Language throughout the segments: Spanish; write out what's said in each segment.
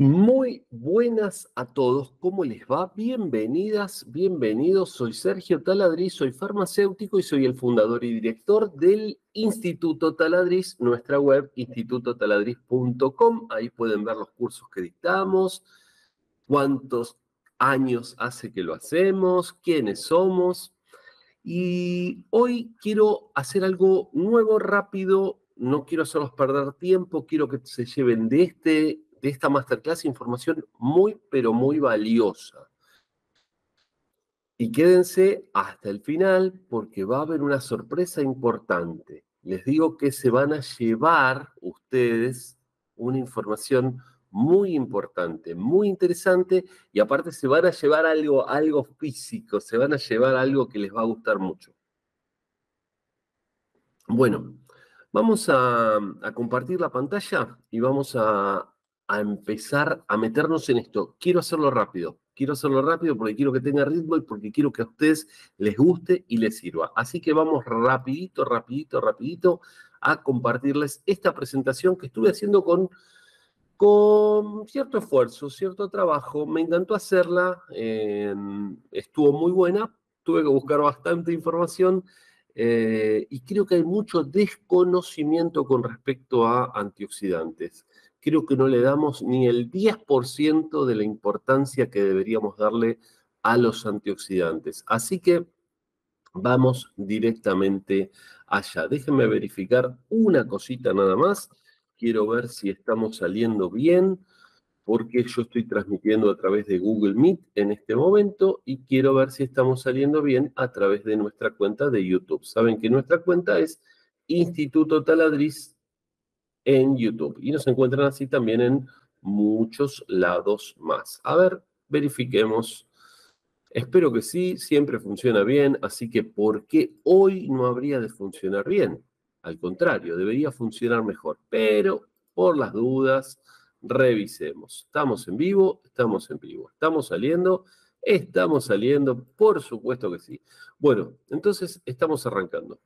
Muy buenas a todos, ¿cómo les va? Bienvenidas, bienvenidos. Soy Sergio Taladriz, soy farmacéutico y soy el fundador y director del Instituto Taladriz, nuestra web institutotaladriz.com. Ahí pueden ver los cursos que dictamos, cuántos años hace que lo hacemos, quiénes somos. Y hoy quiero hacer algo nuevo, rápido. No quiero hacerlos perder tiempo, quiero que se lleven de este de esta masterclass información muy, pero muy valiosa. Y quédense hasta el final porque va a haber una sorpresa importante. Les digo que se van a llevar ustedes una información muy importante, muy interesante y aparte se van a llevar algo, algo físico, se van a llevar algo que les va a gustar mucho. Bueno, vamos a, a compartir la pantalla y vamos a, a empezar a meternos en esto. Quiero hacerlo rápido, quiero hacerlo rápido porque quiero que tenga ritmo y porque quiero que a ustedes les guste y les sirva. Así que vamos rapidito, rapidito, rapidito a compartirles esta presentación que estuve haciendo con, con cierto esfuerzo, cierto trabajo. Me encantó hacerla, estuvo muy buena, tuve que buscar bastante información. Eh, y creo que hay mucho desconocimiento con respecto a antioxidantes creo que no le damos ni el 10% de la importancia que deberíamos darle a los antioxidantes. Así que vamos directamente allá. Déjenme verificar una cosita nada más. Quiero ver si estamos saliendo bien, porque yo estoy transmitiendo a través de Google Meet en este momento y quiero ver si estamos saliendo bien a través de nuestra cuenta de YouTube. Saben que nuestra cuenta es Instituto Taladriz en YouTube. Y nos encuentran así también en muchos lados más. A ver, verifiquemos. Espero que sí, siempre funciona bien, así que ¿por qué hoy no habría de funcionar bien? Al contrario, debería funcionar mejor, pero por las dudas, revisemos. ¿Estamos en vivo? Estamos en vivo. ¿Estamos saliendo? Estamos saliendo, por supuesto que sí. Bueno, entonces estamos arrancando.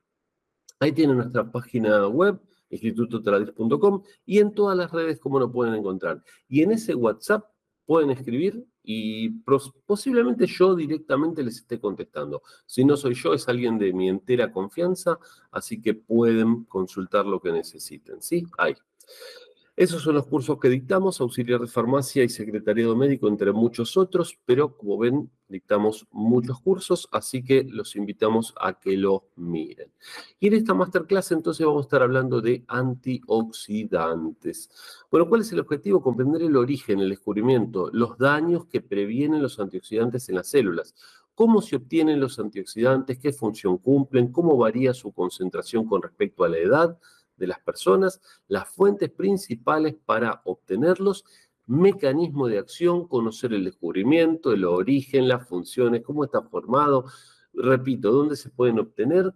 Ahí tiene nuestra página web, institutotaladriz.com y en todas las redes como lo pueden encontrar. Y en ese WhatsApp pueden escribir y posiblemente yo directamente les esté contestando. Si no soy yo, es alguien de mi entera confianza, así que pueden consultar lo que necesiten. ¿Sí? Ahí. Esos son los cursos que dictamos, auxiliar de farmacia y secretariado médico, entre muchos otros, pero como ven, dictamos muchos cursos, así que los invitamos a que lo miren. Y en esta masterclass entonces vamos a estar hablando de antioxidantes. Bueno, ¿cuál es el objetivo? Comprender el origen, el descubrimiento, los daños que previenen los antioxidantes en las células, cómo se obtienen los antioxidantes, qué función cumplen, cómo varía su concentración con respecto a la edad, de las personas, las fuentes principales para obtenerlos, mecanismo de acción, conocer el descubrimiento, el origen, las funciones, cómo está formado, repito, dónde se pueden obtener,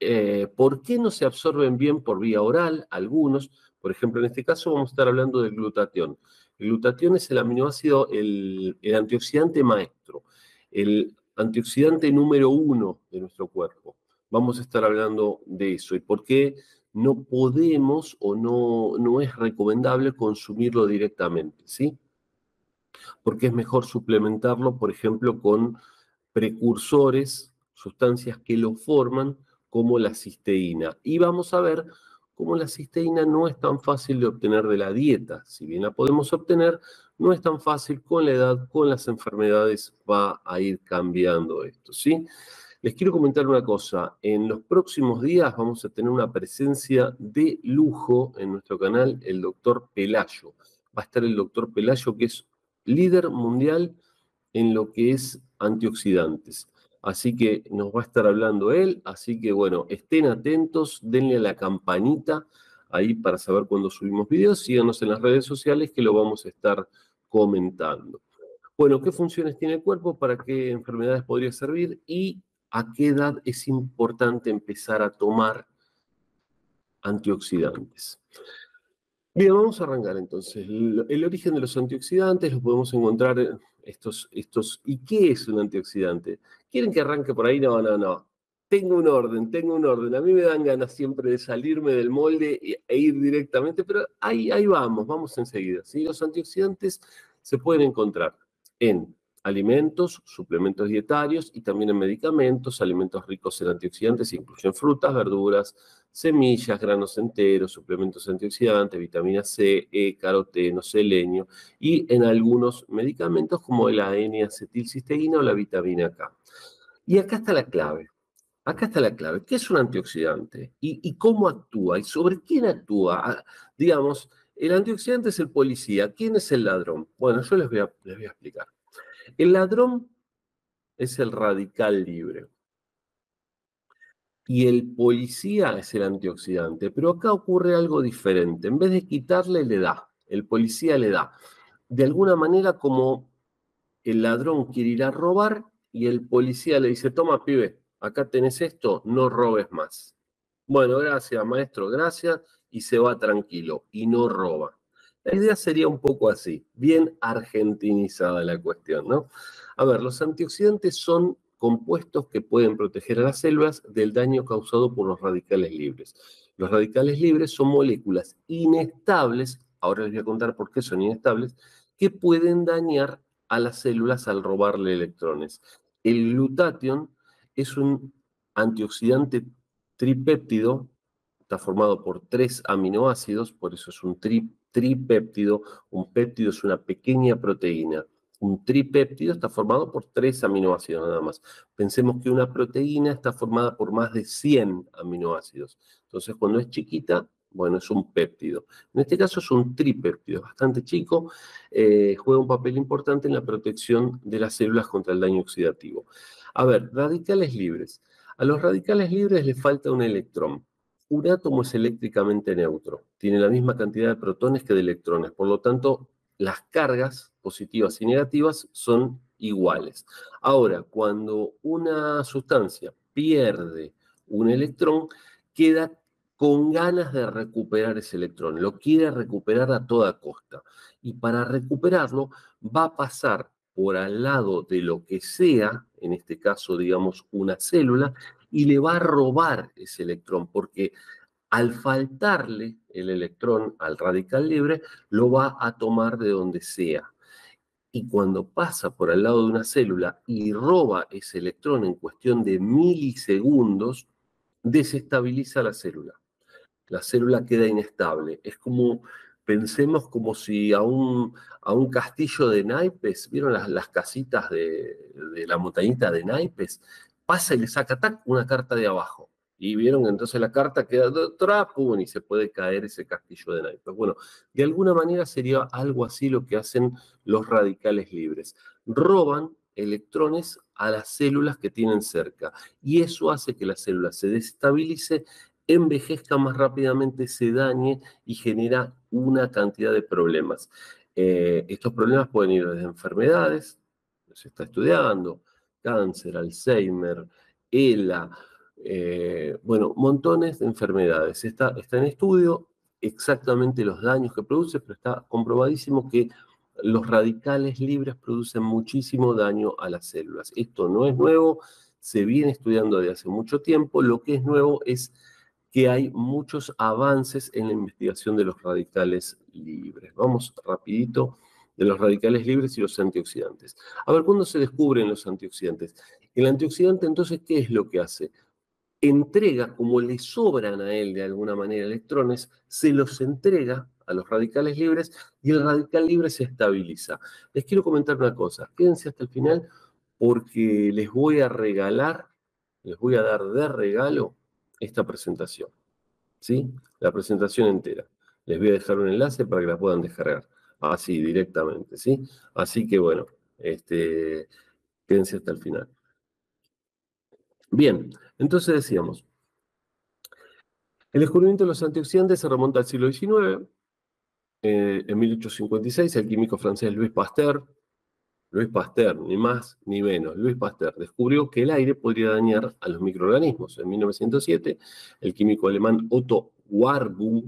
eh, por qué no se absorben bien por vía oral, algunos, por ejemplo, en este caso vamos a estar hablando del glutatión. El glutatión es el aminoácido, el, el antioxidante maestro, el antioxidante número uno de nuestro cuerpo. Vamos a estar hablando de eso y por qué no podemos o no, no es recomendable consumirlo directamente, ¿sí? Porque es mejor suplementarlo, por ejemplo, con precursores, sustancias que lo forman, como la cisteína. Y vamos a ver cómo la cisteína no es tan fácil de obtener de la dieta. Si bien la podemos obtener, no es tan fácil con la edad, con las enfermedades va a ir cambiando esto, ¿sí? Les quiero comentar una cosa. En los próximos días vamos a tener una presencia de lujo en nuestro canal, el doctor Pelayo. Va a estar el doctor Pelayo, que es líder mundial en lo que es antioxidantes. Así que nos va a estar hablando él. Así que bueno, estén atentos, denle a la campanita ahí para saber cuando subimos videos. Síganos en las redes sociales que lo vamos a estar comentando. Bueno, ¿qué funciones tiene el cuerpo? ¿Para qué enfermedades podría servir? Y a qué edad es importante empezar a tomar antioxidantes. Bien, vamos a arrancar entonces. El, origen de los antioxidantes lo podemos encontrar en estos, estos. ¿Y qué es un antioxidante? ¿Quieren que arranque por ahí? No, no, no. tengo un orden, tengo un orden. A mí me dan ganas siempre de salirme del molde e ir directamente, pero ahí, ahí vamos, vamos enseguida. ¿sí? Los antioxidantes se pueden encontrar en alimentos, suplementos dietarios y también en medicamentos, alimentos ricos en antioxidantes, incluyen frutas, verduras, semillas, granos enteros, suplementos antioxidantes, vitamina C, E, caroteno, selenio y en algunos medicamentos como la N-acetilcisteína o la vitamina K. Y acá está la clave. Acá está la clave. ¿Qué es un antioxidante? ¿Y, cómo actúa? ¿Y sobre quién actúa? Ah, digamos, el antioxidante es el policía. ¿Quién es el ladrón? Bueno, yo les voy a, les voy a explicar. El ladrón es el radical libre. Y el policía es el antioxidante. Pero acá ocurre algo diferente. En vez de quitarle, le da. El policía le da. De alguna manera, como el ladrón quiere ir a robar y el policía le dice, toma, pibe, acá tenés esto, no robes más. Bueno, gracias, maestro, gracias, y se va tranquilo y no roba. La idea sería un poco así, bien argentinizada la cuestión, ¿no? A ver, los antioxidantes son compuestos que pueden proteger a las células del daño causado por los radicales libres. Los radicales libres son moléculas inestables, ahora les voy a contar por qué son inestables, que pueden dañar a las células al robarle electrones. El glutatión es un antioxidante tripéptido, está formado por tres aminoácidos, por eso es un tripéptido. Un péptido es una pequeña proteína. Un tripéptido está formado por tres aminoácidos nada más. Pensemos que una proteína está formada por más de 100 aminoácidos. Entonces, cuando es chiquita, bueno, es un péptido. En este caso es un tripéptido, bastante chico, eh, juega un papel importante en la protección de las células contra el daño oxidativo. A ver, radicales libres. A los radicales libres les falta un electrón. Un átomo es eléctricamente neutro, tiene la misma cantidad de protones que de electrones, por lo tanto, las cargas positivas y negativas son iguales. Ahora, cuando una sustancia pierde un electrón, queda con ganas de recuperar ese electrón, lo quiere recuperar a toda costa. Y para recuperarlo va a pasar por al lado de lo que sea, en este caso, digamos, una célula, y le va a robar ese electrón, porque al faltarle el electrón al radical libre, lo va a tomar de donde sea. Y cuando pasa por al lado de una célula y roba ese electrón en cuestión de milisegundos, desestabiliza la célula. La célula queda inestable. Es como pensemos como si a un, a un castillo de naipes, ¿vieron las, las casitas de, la montañita de naipes? Pasa y le saca una carta de abajo. Y vieron entonces la carta queda trapo y se puede caer ese castillo de naipes. Bueno, de alguna manera sería algo así lo que hacen los radicales libres. Roban electrones a las células que tienen cerca y eso hace que la célula se desestabilice envejezca más rápidamente, se dañe y genera una cantidad de problemas. Eh, estos problemas pueden ir desde enfermedades, se está estudiando, cáncer, Alzheimer, ELA, eh, bueno, montones de enfermedades. Está, está en estudio exactamente los daños que produce, pero está comprobadísimo que los radicales libres producen muchísimo daño a las células. Esto no es nuevo, se viene estudiando desde hace mucho tiempo. Lo que es nuevo es que hay muchos avances en la investigación de los radicales libres. Vamos rapidito de los radicales libres y los antioxidantes. A ver, ¿cuándo se descubren los antioxidantes? El antioxidante entonces, ¿qué es lo que hace? Entrega, como le sobran a él de alguna manera electrones, se los entrega a los radicales libres y el radical libre se estabiliza. Les quiero comentar una cosa, quédense hasta el final porque les voy a regalar, les voy a dar de regalo esta presentación. ¿Sí? La presentación entera. Les voy a dejar un enlace para que la puedan descargar. Así, directamente, ¿sí? Así que bueno, este, quédense hasta el final. Bien, entonces decíamos, el descubrimiento de los antioxidantes se remonta al siglo XIX. Eh, en 1856, el químico francés Louis Pasteur Luis Pasteur, ni más ni menos, Luis Pasteur descubrió que el aire podría dañar a los microorganismos. En 1907, el químico alemán Otto Warburg,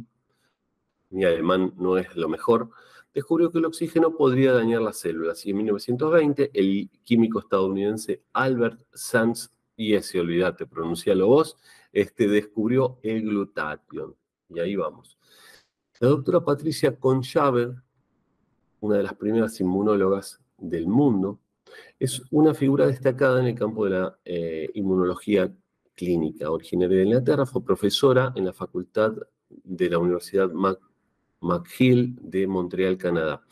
mi alemán no es lo mejor, descubrió que el oxígeno podría dañar las células. Y en 1920, el químico estadounidense Albert Sanz y ese, olvídate, pronuncialo vos, este, descubrió el glutatión. Y ahí vamos. La doctora Patricia Conchaver, una de las primeras inmunólogas del mundo, es una figura destacada en el campo de la eh, inmunología clínica. Originaria de Inglaterra, fue profesora en la Facultad de la Universidad McGill de Montreal, Canadá.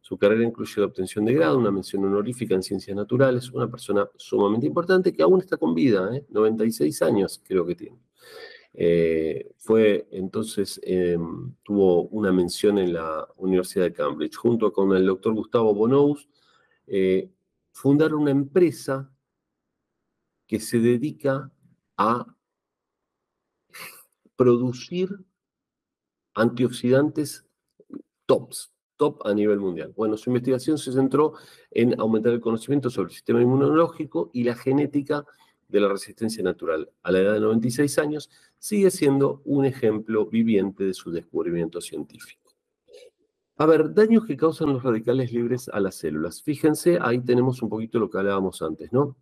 Su carrera incluye la obtención de grado, una mención honorífica en ciencias naturales, una persona sumamente importante que aún está con vida, 96 ¿eh? años creo que tiene. Eh, fue entonces, em, tuvo una mención en la Universidad de Cambridge, junto con el doctor Gustavo Bonous, eh, fundaron una empresa que se dedica a producir antioxidantes tops, top a nivel mundial. Bueno, su investigación se centró en aumentar el conocimiento sobre el sistema inmunológico y la genética de la resistencia natural. A la edad de 96 años, sigue siendo un ejemplo viviente de su descubrimiento científico. A ver, daños que causan los radicales libres a las células. Fíjense, ahí tenemos un poquito lo que hablábamos antes, ¿no?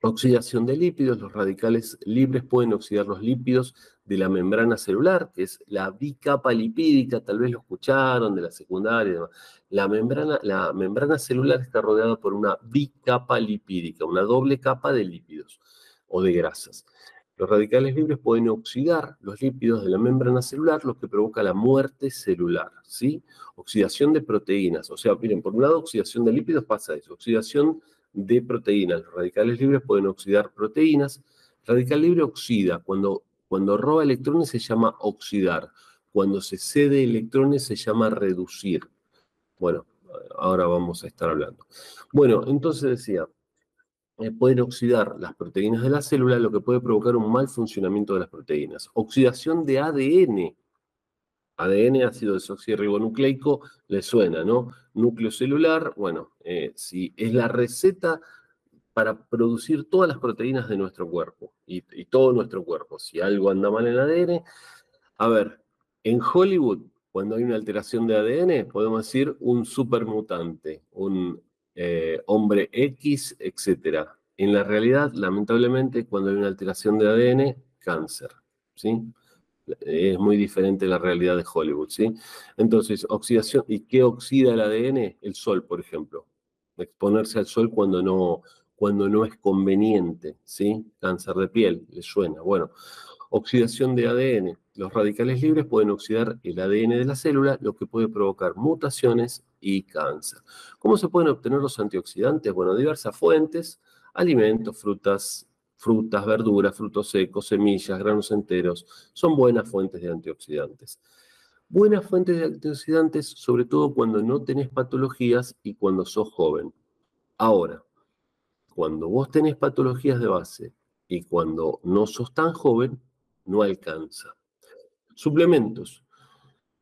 Oxidación de lípidos. Los radicales libres pueden oxidar los lípidos de la membrana celular, que es la bicapa lipídica, tal vez lo escucharon de la secundaria. La membrana, la membrana celular está rodeada por una bicapa lipídica, una doble capa de lípidos o de grasas. Los radicales libres pueden oxidar los lípidos de la membrana celular, lo que provoca la muerte celular, ¿sí? Oxidación de proteínas. O sea, miren, por un lado, oxidación de lípidos pasa eso. Oxidación de proteínas. Los radicales libres pueden oxidar proteínas. radical libre oxida. Cuando, cuando roba electrones se llama oxidar. Cuando se cede electrones se llama reducir. Bueno, ahora vamos a estar hablando. Bueno, entonces decía, eh, pueden oxidar las proteínas de la célula, lo que puede provocar un mal funcionamiento de las proteínas. Oxidación de ADN. ADN, ácido desoxirribonucleico, le suena, ¿no? Núcleo celular, bueno, eh, si es la receta para producir todas las proteínas de nuestro cuerpo y, todo nuestro cuerpo. Si algo anda mal en ADN, a ver, en Hollywood, cuando hay una alteración de ADN, podemos decir un supermutante, un eh, hombre X, etc. En la realidad, lamentablemente, cuando hay una alteración de ADN, cáncer, ¿sí? Es muy diferente la realidad de Hollywood, ¿sí? Entonces, oxidación, ¿y qué oxida el ADN? El sol, por ejemplo. Exponerse al sol cuando no, cuando no es conveniente, ¿sí? Cáncer de piel, le suena. Bueno, oxidación de ADN. Los radicales libres pueden oxidar el ADN de la célula, lo que puede provocar mutaciones y cáncer. ¿Cómo se pueden obtener los antioxidantes? Bueno, diversas fuentes, alimentos, frutas, frutas, verduras, frutos secos, semillas, granos enteros, son buenas fuentes de antioxidantes. Buenas fuentes de antioxidantes, sobre todo cuando no tenés patologías y cuando sos joven. Ahora, cuando vos tenés patologías de base y cuando no sos tan joven, no alcanza. Suplementos.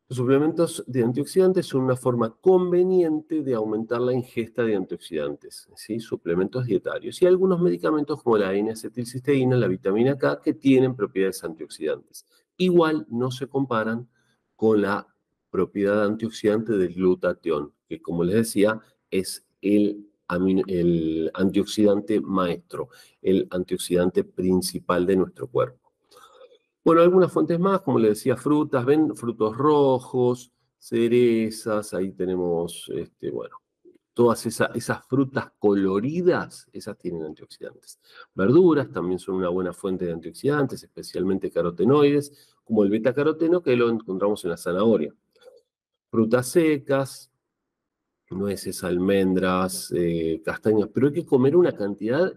Los suplementos de antioxidantes son una forma conveniente de aumentar la ingesta de antioxidantes, ¿sí? suplementos dietarios y algunos medicamentos como la N-acetilcisteína, la vitamina K, que tienen propiedades antioxidantes. Igual no se comparan con la propiedad antioxidante del glutatión, que como les decía es el, el antioxidante maestro, el antioxidante principal de nuestro cuerpo. Bueno, algunas fuentes más, como les decía, frutas, ven frutos rojos, cerezas, ahí tenemos, este, bueno, todas esas frutas coloridas, esas tienen antioxidantes. Verduras también son una buena fuente de antioxidantes, especialmente carotenoides, como el beta-caroteno que lo encontramos en la zanahoria. Frutas secas, nueces, almendras, eh, castañas, pero hay que comer una cantidad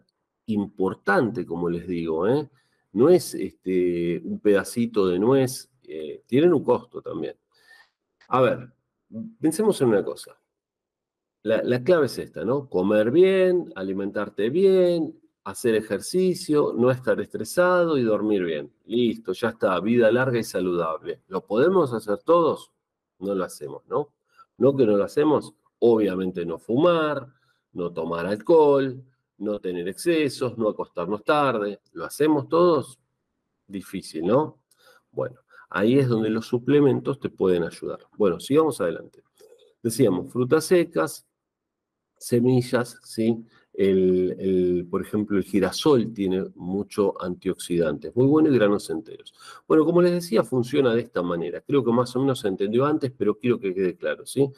importante, como les digo, ¿eh? no es este, un pedacito de nuez, eh, tienen un costo también. A ver, pensemos en una cosa. La, clave es esta, ¿no? Comer bien, alimentarte bien, hacer ejercicio, no estar estresado y dormir bien. Listo, ya está, vida larga y saludable. ¿Lo podemos hacer todos? No lo hacemos, ¿no? No que no lo hacemos, obviamente no fumar, no tomar alcohol, no tener excesos, no acostarnos tarde. ¿Lo hacemos todos? Difícil, ¿no? Bueno, ahí es donde los suplementos te pueden ayudar. Bueno, sigamos adelante. Decíamos, frutas secas, semillas, ¿sí? El, por ejemplo, el girasol tiene mucho antioxidantes, muy bueno y granos enteros. Bueno, como les decía, funciona de esta manera. Creo que más o menos se entendió antes, pero quiero que quede claro, ¿sí?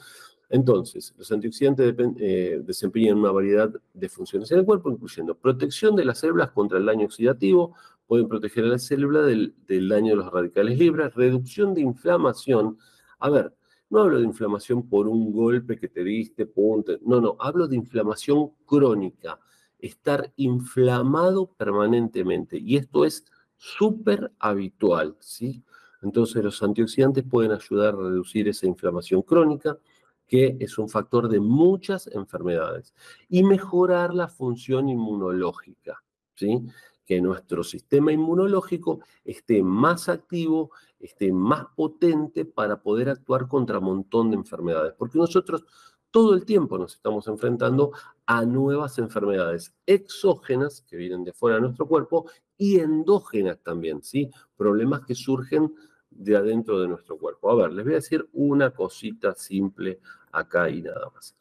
Entonces, los antioxidantes eh, desempeñan una variedad de funciones en el cuerpo, incluyendo protección de las células contra el daño oxidativo, pueden proteger a la célula del, daño de los radicales libres, reducción de inflamación. A ver, no hablo de inflamación por un golpe que te diste, punto. No, no, hablo de inflamación crónica, estar inflamado permanentemente. Y esto es súper habitual, ¿sí? Entonces los antioxidantes pueden ayudar a reducir esa inflamación crónica, que es un factor de muchas enfermedades, y mejorar la función inmunológica, ¿sí? que nuestro sistema inmunológico esté más activo, esté más potente para poder actuar contra un montón de enfermedades, porque nosotros todo el tiempo nos estamos enfrentando a nuevas enfermedades exógenas que vienen de fuera de nuestro cuerpo y endógenas también, ¿sí? Problemas que surgen de adentro de nuestro cuerpo. A ver, les voy a decir una cosita simple acá y nada más.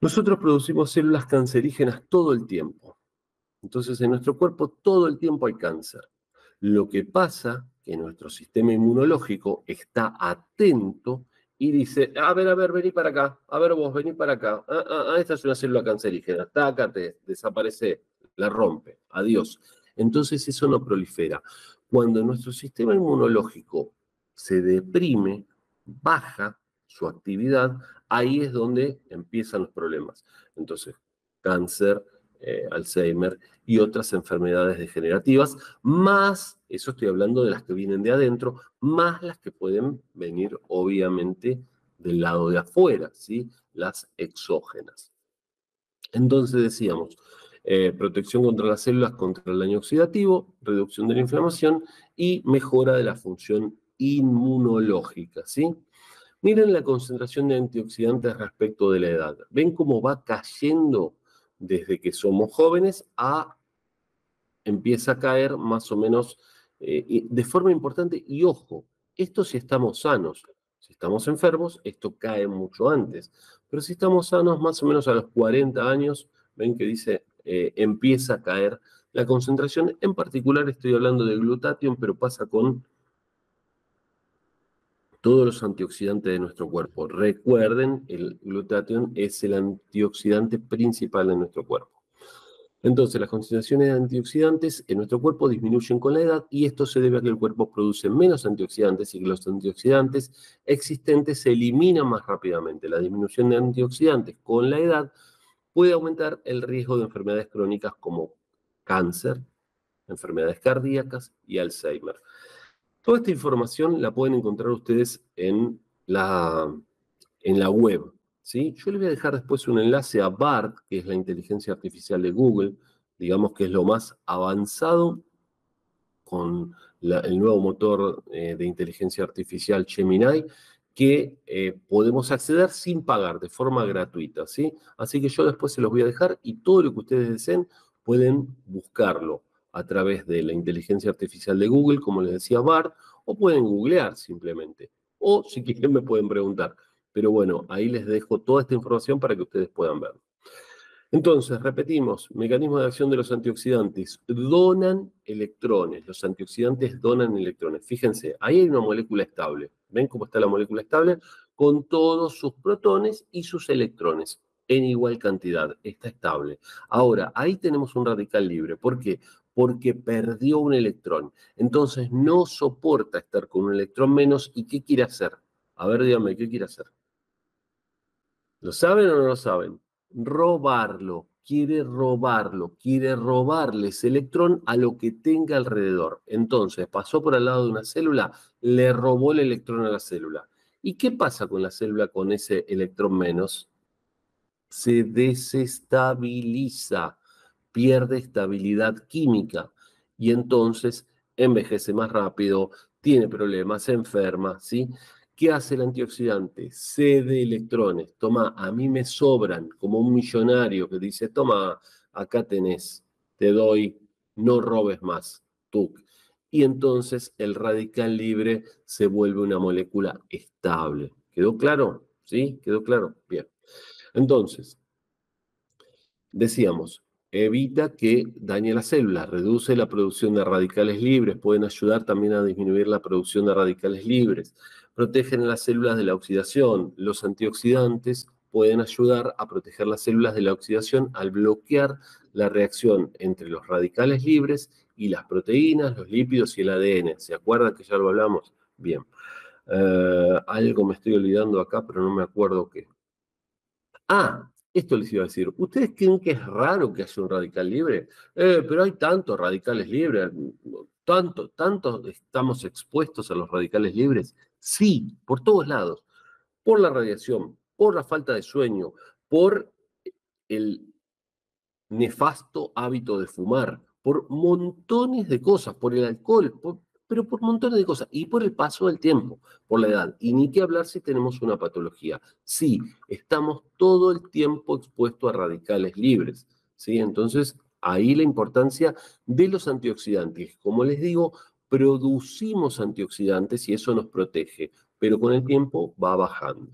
Nosotros producimos células cancerígenas todo el tiempo. Entonces en nuestro cuerpo todo el tiempo hay cáncer. Lo que pasa que nuestro sistema inmunológico está atento y dice, a ver, a ver, vení para acá, a ver vos, vení para acá, ah, ah, ah esta es una célula cancerígena, tácate, desaparece, la rompe, adiós. Entonces eso no prolifera. Cuando nuestro sistema inmunológico se deprime, baja su actividad, ahí es donde empiezan los problemas. Entonces, cáncer, eh, Alzheimer y otras enfermedades degenerativas, más, eso estoy hablando de las que vienen de adentro, más las que pueden venir obviamente del lado de afuera, ¿sí? las exógenas. Entonces decíamos, eh, protección contra las células contra el daño oxidativo, reducción de la inflamación y mejora de la función inmunológica, ¿sí? Miren la concentración de antioxidantes respecto de la edad. ¿Ven cómo va cayendo desde que somos jóvenes a empieza a caer más o menos eh, de forma importante y ojo, esto si estamos sanos, si estamos enfermos, esto cae mucho antes, pero si estamos sanos más o menos a los 40 años, ven que dice eh, empieza a caer la concentración, en particular estoy hablando de glutatión, pero pasa con todos los antioxidantes de nuestro cuerpo. Recuerden, el glutatión es el antioxidante principal de nuestro cuerpo. Entonces, las concentraciones de antioxidantes en nuestro cuerpo disminuyen con la edad y esto se debe a que el cuerpo produce menos antioxidantes y que los antioxidantes existentes se eliminan más rápidamente. La disminución de antioxidantes con la edad puede aumentar el riesgo de enfermedades crónicas como cáncer, enfermedades cardíacas y Alzheimer. Toda esta información la pueden encontrar ustedes en la, en la web. ¿sí? Yo les voy a dejar después un enlace a BART, que es la inteligencia artificial de Google, digamos que es lo más avanzado con el nuevo motor eh, de inteligencia artificial Gemini, que eh, podemos acceder sin pagar, de forma gratuita. ¿sí? Así que yo después se los voy a dejar y todo lo que ustedes deseen pueden buscarlo a través de la inteligencia artificial de Google, como les decía Bart, o pueden googlear simplemente. O si quieren me pueden preguntar. Pero bueno, ahí les dejo toda esta información para que ustedes puedan ver. Entonces, repetimos, mecanismo de acción de los antioxidantes. Donan electrones. Los antioxidantes donan electrones. Fíjense, ahí hay una molécula estable. ¿Ven cómo está la molécula estable? Con todos sus protones y sus electrones en igual cantidad. Está estable. Ahora, ahí tenemos un radical libre. ¿Por qué? porque perdió un electrón. Entonces no soporta estar con un electrón menos. ¿Y qué quiere hacer? A ver, díganme, ¿qué quiere hacer? ¿Lo saben o no lo saben? Robarlo. Quiere robarlo, quiere robarle ese electrón a lo que tenga alrededor. Entonces pasó por al lado de una célula, le robó el electrón a la célula. ¿Y qué pasa con la célula con ese electrón menos? Se desestabiliza pierde estabilidad química y entonces envejece más rápido, tiene problemas, se enferma, ¿sí? ¿Qué hace el antioxidante? Cede electrones. Toma, a mí me sobran, como un millonario que dice, toma, acá tenés, te doy, no robes más, tú. Y entonces el radical libre se vuelve una molécula estable. ¿Quedó claro? ¿Sí? ¿Quedó claro? Bien. Entonces, decíamos, evita que dañe las células, reduce la producción de radicales libres, pueden ayudar también a disminuir la producción de radicales libres, protegen las células de la oxidación, los antioxidantes pueden ayudar a proteger las células de la oxidación al bloquear la reacción entre los radicales libres y las proteínas, los lípidos y el ADN. ¿Se acuerdan que ya lo hablamos? Bien. Eh, algo me estoy olvidando acá, pero no me acuerdo qué. Ah, esto les iba a decir. ¿Ustedes creen que es raro que haya un radical libre? Eh, pero hay tantos radicales libres. Tanto, tanto estamos expuestos a los radicales libres. Sí, por todos lados. Por la radiación, por la falta de sueño, por el nefasto hábito de fumar, por montones de cosas, por el alcohol, pero por montones de cosas, y por el paso del tiempo, por la edad. Y ni que hablar si tenemos una patología. Sí, estamos todo el tiempo expuestos a radicales libres. ¿sí? Entonces, ahí la importancia de los antioxidantes. Como les digo, producimos antioxidantes y eso nos protege, pero con el tiempo va bajando.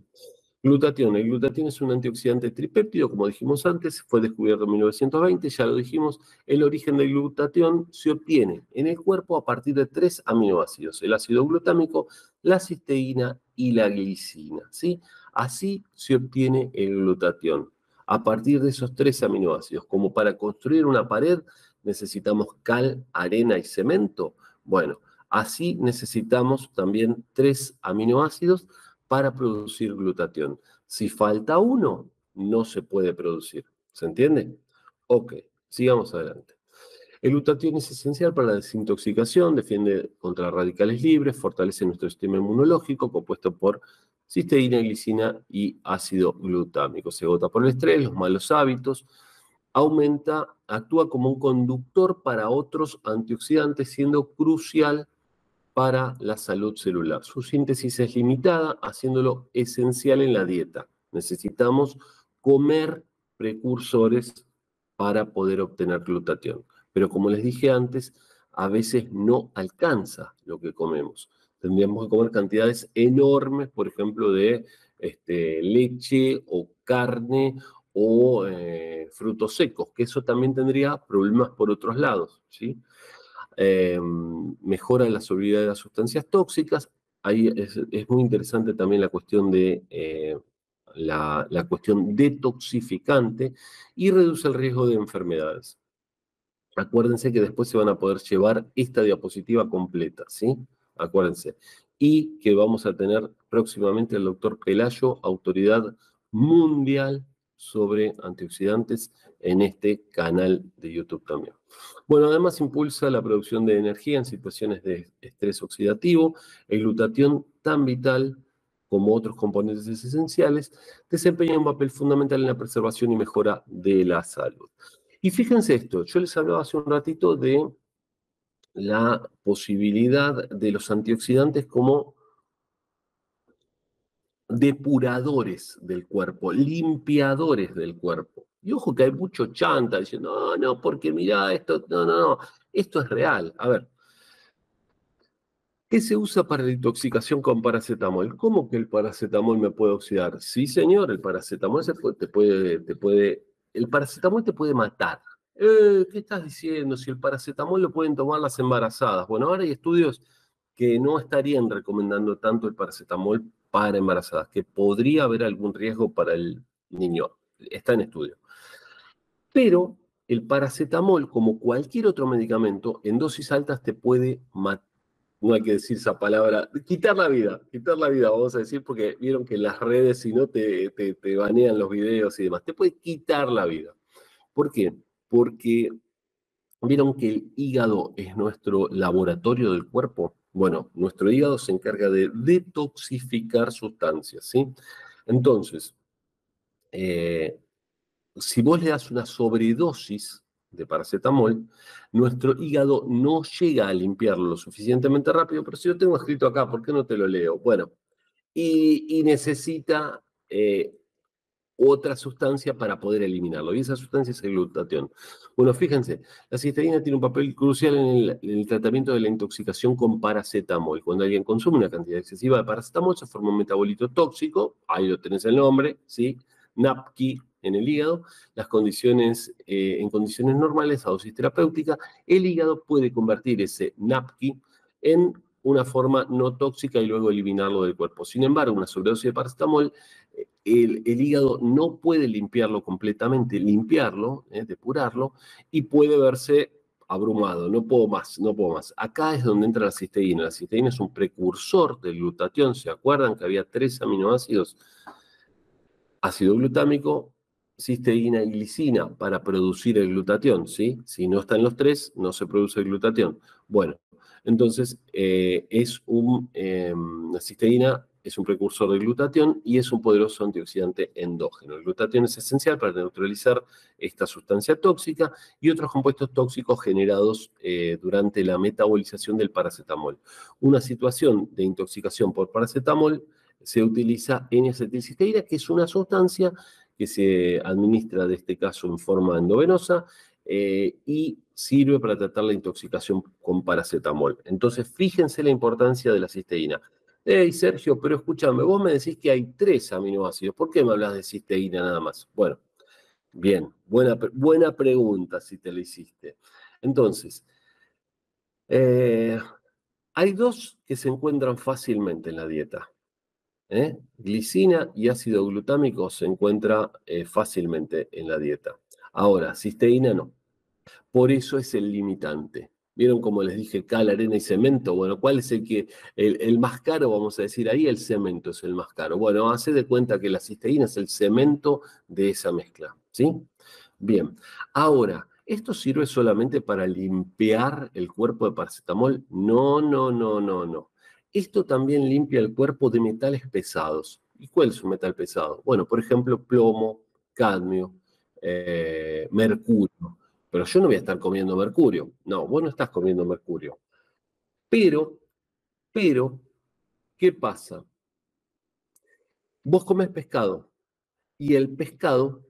Glutatión. El glutatión es un antioxidante tripéptido, como dijimos antes, fue descubierto en 1920, ya lo dijimos, el origen del glutatión se obtiene en el cuerpo a partir de tres aminoácidos, el ácido glutámico, la cisteína y la glicina. ¿sí? Así se obtiene el glutatión, a partir de esos tres aminoácidos. Como para construir una pared necesitamos cal, arena y cemento, bueno, así necesitamos también tres aminoácidos para producir glutatión. Si falta uno, no se puede producir. ¿Se entiende? Ok, sigamos adelante. El glutatión es esencial para la desintoxicación, defiende contra radicales libres, fortalece nuestro sistema inmunológico compuesto por cisteína, glicina y ácido glutámico. Se agota por el estrés, los malos hábitos, aumenta, actúa como un conductor para otros antioxidantes, siendo crucial para la salud celular. Su síntesis es limitada, haciéndolo esencial en la dieta. Necesitamos comer precursores para poder obtener glutatión. Pero como les dije antes, a veces no alcanza lo que comemos. Tendríamos que comer cantidades enormes, por ejemplo, de este, leche o carne o eh, frutos secos, que eso también tendría problemas por otros lados. ¿sí? Eh, mejora la solubilidad de las sustancias tóxicas. Ahí es, muy interesante también la cuestión de eh, la, la, cuestión detoxificante y reduce el riesgo de enfermedades. Acuérdense que después se van a poder llevar esta diapositiva completa, ¿sí? Acuérdense. Y que vamos a tener próximamente al doctor Pelayo, autoridad mundial sobre antioxidantes en este canal de YouTube también. Bueno, además impulsa la producción de energía en situaciones de estrés oxidativo. El glutatión tan vital como otros componentes esenciales, desempeña un papel fundamental en la preservación y mejora de la salud. Y fíjense esto, yo les hablaba hace un ratito de la posibilidad de los antioxidantes como depuradores del cuerpo, limpiadores del cuerpo. Y ojo que hay mucho chanta diciendo, no, no, porque mira esto, no, no, no, esto es real. A ver, ¿qué se usa para la intoxicación con paracetamol? ¿Cómo que el paracetamol me puede oxidar? Sí, señor, el paracetamol te puede, te puede, el paracetamol te puede matar. Eh, ¿Qué estás diciendo? Si el paracetamol lo pueden tomar las embarazadas. Bueno, ahora hay estudios que no estarían recomendando tanto el paracetamol para embarazadas, que podría haber algún riesgo para el niño. Está en estudio. Pero el paracetamol, como cualquier otro medicamento, en dosis altas te puede matar. No hay que decir esa palabra, quitar la vida, quitar la vida, vamos a decir, porque vieron que las redes, si no, te, te, te banean los videos y demás. Te puede quitar la vida. ¿Por qué? Porque vieron que el hígado es nuestro laboratorio del cuerpo. Bueno, nuestro hígado se encarga de detoxificar sustancias, ¿sí? Entonces, eh, si vos le das una sobredosis de paracetamol, nuestro hígado no llega a limpiarlo lo suficientemente rápido, pero si lo tengo escrito acá, ¿por qué no te lo leo? Bueno, y, necesita eh, otra sustancia para poder eliminarlo. Y esa sustancia es el glutatión. Bueno, fíjense, la cisteína tiene un papel crucial en el, tratamiento de la intoxicación con paracetamol. Cuando alguien consume una cantidad excesiva de paracetamol, se forma un metabolito tóxico, ahí lo tenés el nombre, ¿sí? NAPKI en el hígado, las condiciones, eh, en condiciones normales a dosis terapéutica, el hígado puede convertir ese NAPKI en una forma no tóxica y luego eliminarlo del cuerpo. Sin embargo, una sobredosis de paracetamol, el, hígado no puede limpiarlo completamente, limpiarlo, eh, depurarlo, y puede verse abrumado, no puedo más, no puedo más. Acá es donde entra la cisteína. La cisteína es un precursor del glutatión. ¿Se acuerdan que había tres aminoácidos? Ácido glutámico, cisteína y glicina para producir el glutatión, ¿sí? Si no están los tres, no se produce el glutatión. Bueno, entonces eh, es un, em, cisteína es un precursor del glutatión y es un poderoso antioxidante endógeno. El glutatión es esencial para neutralizar esta sustancia tóxica y otros compuestos tóxicos generados eh, durante la metabolización del paracetamol. Una situación de intoxicación por paracetamol se utiliza N-acetilcisteína, que es una sustancia que se administra, de este caso, en forma endovenosa eh, y sirve para tratar la intoxicación con paracetamol. Entonces, fíjense la importancia de la cisteína. Hey, Sergio, pero escúchame, vos me decís que hay tres aminoácidos. ¿Por qué me hablas de cisteína nada más? Bueno, bien, buena, buena pregunta si te la hiciste. Entonces, eh, hay dos que se encuentran fácilmente en la dieta. ¿eh? Glicina y ácido glutámico se encuentra eh, fácilmente en la dieta. Ahora, cisteína no. Por eso es el limitante. ¿Vieron como les dije cal, arena y cemento? Bueno, ¿cuál es el que el, más caro, vamos a decir ahí? El cemento es el más caro. Bueno, hace de cuenta que la cisteína es el cemento de esa mezcla, ¿sí? Bien, ahora, ¿esto sirve solamente para limpiar el cuerpo de paracetamol? No, no, no, no, no. Esto también limpia el cuerpo de metales pesados. ¿Y cuál es un metal pesado? Bueno, por ejemplo, plomo, cadmio, eh, mercurio. Pero yo no voy a estar comiendo mercurio. No, vos no estás comiendo mercurio. Pero, pero, ¿qué pasa? Vos comes pescado y el pescado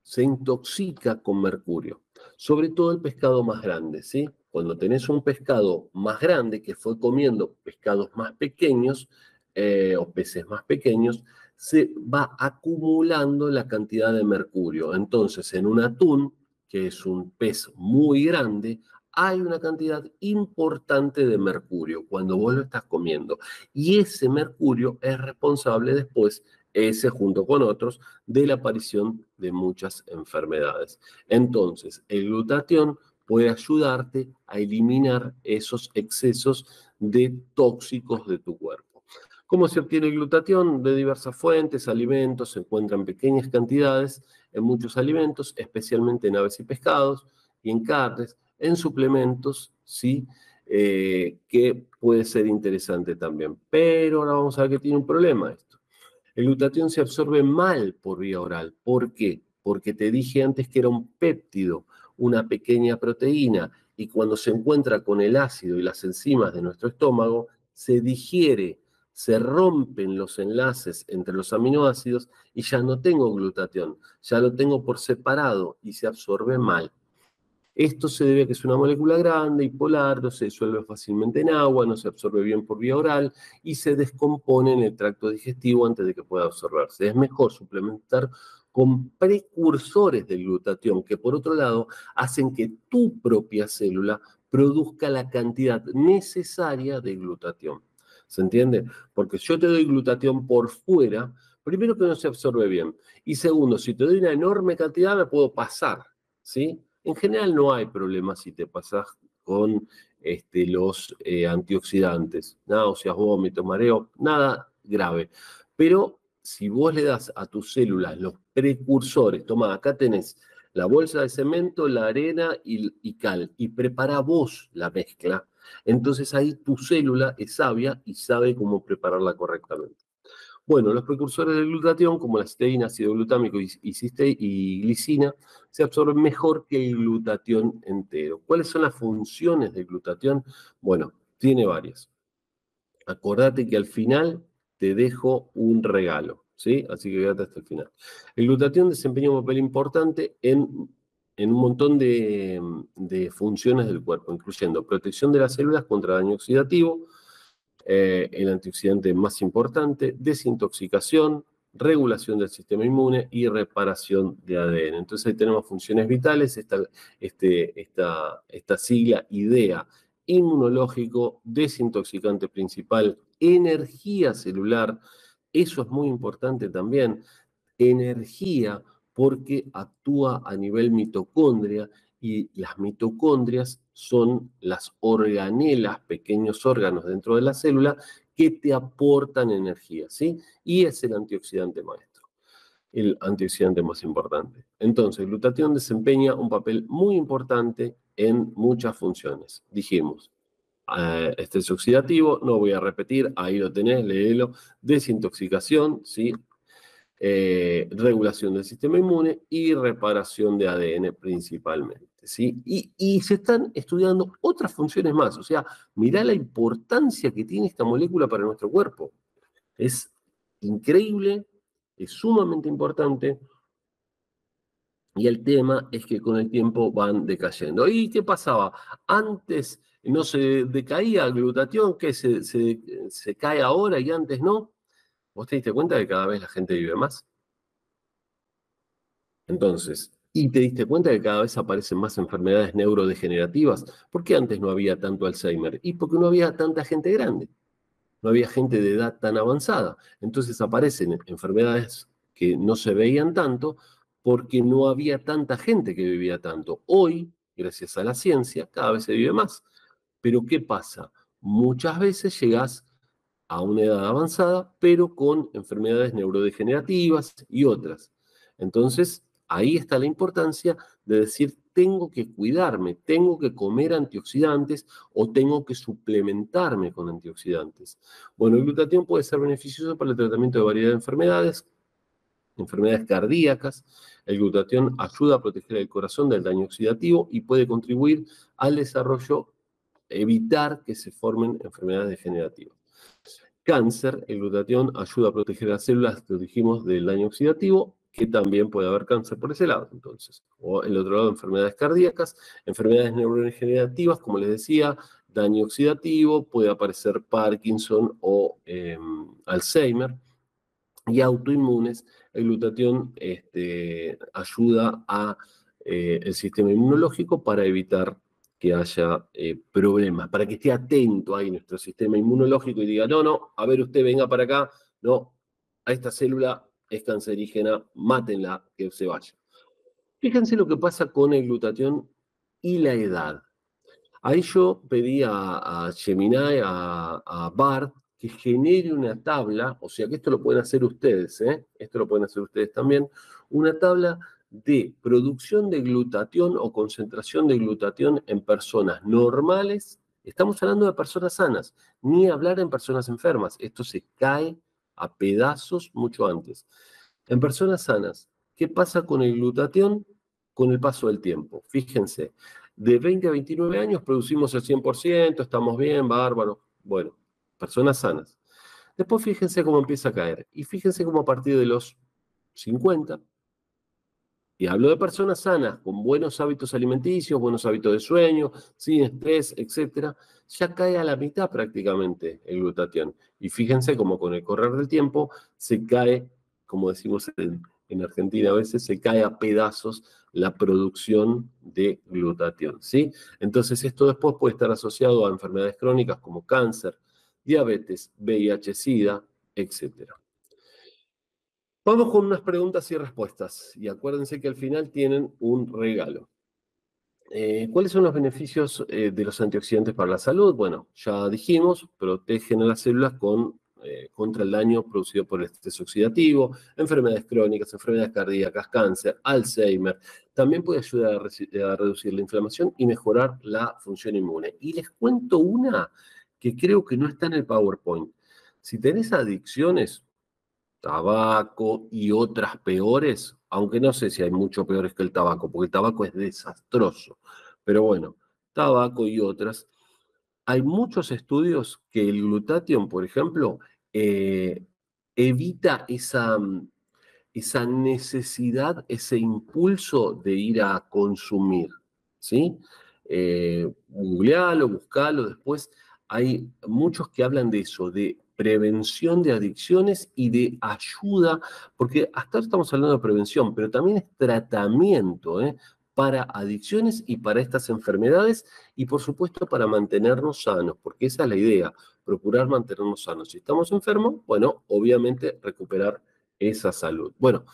se intoxica con mercurio, sobre todo el pescado más grande, ¿sí? Cuando tenés un pescado más grande que fue comiendo pescados más pequeños eh, o peces más pequeños, se va acumulando la cantidad de mercurio. Entonces, en un atún que es un pez muy grande, hay una cantidad importante de mercurio cuando vos lo estás comiendo. Y ese mercurio es responsable después, ese junto con otros, de la aparición de muchas enfermedades. Entonces, el glutatión puede ayudarte a eliminar esos excesos de tóxicos de tu cuerpo. ¿Cómo se obtiene glutatión? De diversas fuentes, alimentos, se encuentran pequeñas cantidades en muchos alimentos, especialmente en aves y pescados y en carnes, en suplementos, sí, eh, que puede ser interesante también. Pero ahora vamos a ver que tiene un problema esto. El glutatión se absorbe mal por vía oral. ¿Por qué? Porque te dije antes que era un péptido, una pequeña proteína, y cuando se encuentra con el ácido y las enzimas de nuestro estómago, se digiere se rompen los enlaces entre los aminoácidos y ya no tengo glutatión, ya lo tengo por separado y se absorbe mal. Esto se debe a que es una molécula grande y polar, no se disuelve fácilmente en agua, no se absorbe bien por vía oral y se descompone en el tracto digestivo antes de que pueda absorberse. Es mejor suplementar con precursores del glutatión que por otro lado hacen que tu propia célula produzca la cantidad necesaria de glutatión. ¿Se entiende? Porque si yo te doy glutatión por fuera, primero que no se absorbe bien. Y segundo, si te doy una enorme cantidad, me puedo pasar. ¿sí? En general no hay problema si te pasas con este, los eh, antioxidantes, náuseas, vómitos, mareo, nada grave. Pero si vos le das a tus células los precursores, toma, acá tenés la bolsa de cemento, la arena y, y cal, y prepara vos la mezcla entonces ahí tu célula es sabia y sabe cómo prepararla correctamente. Bueno, los precursores del glutatión, como la cisteína, ácido glutámico y, y glicina, se absorben mejor que el glutatión entero. ¿Cuáles son las funciones del glutatión? Bueno, tiene varias. Acordate que al final te dejo un regalo, ¿sí? Así que quédate hasta el final. El glutatión desempeña un papel importante en en un montón de, funciones del cuerpo, incluyendo protección de las células contra daño oxidativo, eh, el antioxidante más importante, desintoxicación, regulación del sistema inmune y reparación de ADN. Entonces ahí tenemos funciones vitales, esta, este, esta, esta sigla IDEA, inmunológico, desintoxicante principal, energía celular, eso es muy importante también, energía porque actúa a nivel mitocondria y las mitocondrias son las organelas, pequeños órganos dentro de la célula que te aportan energía, ¿sí? Y es el antioxidante maestro, el antioxidante más importante. Entonces, glutatión desempeña un papel muy importante en muchas funciones. Dijimos, eh, estrés oxidativo, no voy a repetir, ahí lo tenés, léelo, desintoxicación, ¿sí? Eh, regulación del sistema inmune y reparación de ADN principalmente. ¿sí? Y, y, se están estudiando otras funciones más. O sea, mirá la importancia que tiene esta molécula para nuestro cuerpo. Es increíble, es sumamente importante. Y el tema es que con el tiempo van decayendo. ¿Y qué pasaba? Antes no se decaía glutatión, que se, se, se cae ahora y antes no. ¿Vos te diste cuenta que cada vez la gente vive más? Entonces, y te diste cuenta que cada vez aparecen más enfermedades neurodegenerativas. ¿Por qué antes no había tanto Alzheimer? Y porque no había tanta gente grande. No había gente de edad tan avanzada. Entonces aparecen enfermedades que no se veían tanto porque no había tanta gente que vivía tanto. Hoy, gracias a la ciencia, cada vez se vive más. Pero ¿qué pasa? Muchas veces llegas a una edad avanzada, pero con enfermedades neurodegenerativas y otras. Entonces, ahí está la importancia de decir, tengo que cuidarme, tengo que comer antioxidantes o tengo que suplementarme con antioxidantes. Bueno, el glutatión puede ser beneficioso para el tratamiento de variedad de enfermedades, enfermedades cardíacas. El glutatión ayuda a proteger el corazón del daño oxidativo y puede contribuir al desarrollo, evitar que se formen enfermedades degenerativas. Cáncer, el glutatión ayuda a proteger las células, lo dijimos, del daño oxidativo, que también puede haber cáncer por ese lado, entonces. O el otro lado, enfermedades cardíacas, enfermedades neurodegenerativas, como les decía, daño oxidativo, puede aparecer Parkinson o em, Alzheimer. Y autoinmunes, el glutatión este, ayuda a eh, el sistema inmunológico para evitar que haya eh, problemas, para que esté atento ahí nuestro sistema inmunológico y diga, no, no, a ver usted venga para acá, no, a esta célula es cancerígena, mátenla, que se vaya. Fíjense lo que pasa con el glutatión y la edad. Ahí yo pedí a, Gemini, a, a Bart, que genere una tabla, o sea que esto lo pueden hacer ustedes, ¿eh? esto lo pueden hacer ustedes también, una tabla de producción de glutatión o concentración de glutatión en personas normales, estamos hablando de personas sanas, ni hablar en personas enfermas, esto se cae a pedazos mucho antes. En personas sanas, ¿qué pasa con el glutatión con el paso del tiempo? Fíjense, de 20 a 29 años producimos el 100%, estamos bien, bárbaro. Bueno, personas sanas. Después fíjense cómo empieza a caer. Y fíjense cómo a partir de los 50, y hablo de personas sanas, con buenos hábitos alimenticios, buenos hábitos de sueño, sin estrés, etc., ya cae a la mitad prácticamente el glutatión. Y fíjense cómo con el correr del tiempo se cae, como decimos en, en Argentina a veces, se cae a pedazos la producción de glutatión. ¿sí? Entonces esto después puede estar asociado a enfermedades crónicas como cáncer, diabetes, VIH, SIDA, etcétera. Vamos con unas preguntas y respuestas. Y acuérdense que al final tienen un regalo. Eh, ¿Cuáles son los beneficios eh, de los antioxidantes para la salud? Bueno, ya dijimos, protegen a las células eh, contra el daño producido por el estrés oxidativo, enfermedades crónicas, enfermedades cardíacas, cáncer, Alzheimer. También puede ayudar a, a reducir la inflamación y mejorar la función inmune. Y les cuento una que creo que no está en el PowerPoint. Si tenés adicciones, tabaco y otras peores, aunque no sé si hay mucho peores que el tabaco, porque el tabaco es desastroso, pero bueno, tabaco y otras. Hay muchos estudios que el glutatión, por ejemplo, eh, evita esa, esa necesidad, ese impulso de ir a consumir, ¿sí? Eh, googlealo, buscalo después. Hay muchos que hablan de eso, de prevención de adicciones y de ayuda, porque hasta ahora estamos hablando de prevención, pero también es tratamiento ¿eh? para adicciones y para estas enfermedades y por supuesto para mantenernos sanos, porque esa es la idea, procurar mantenernos sanos. Si estamos enfermos, bueno, obviamente recuperar esa salud. Bueno,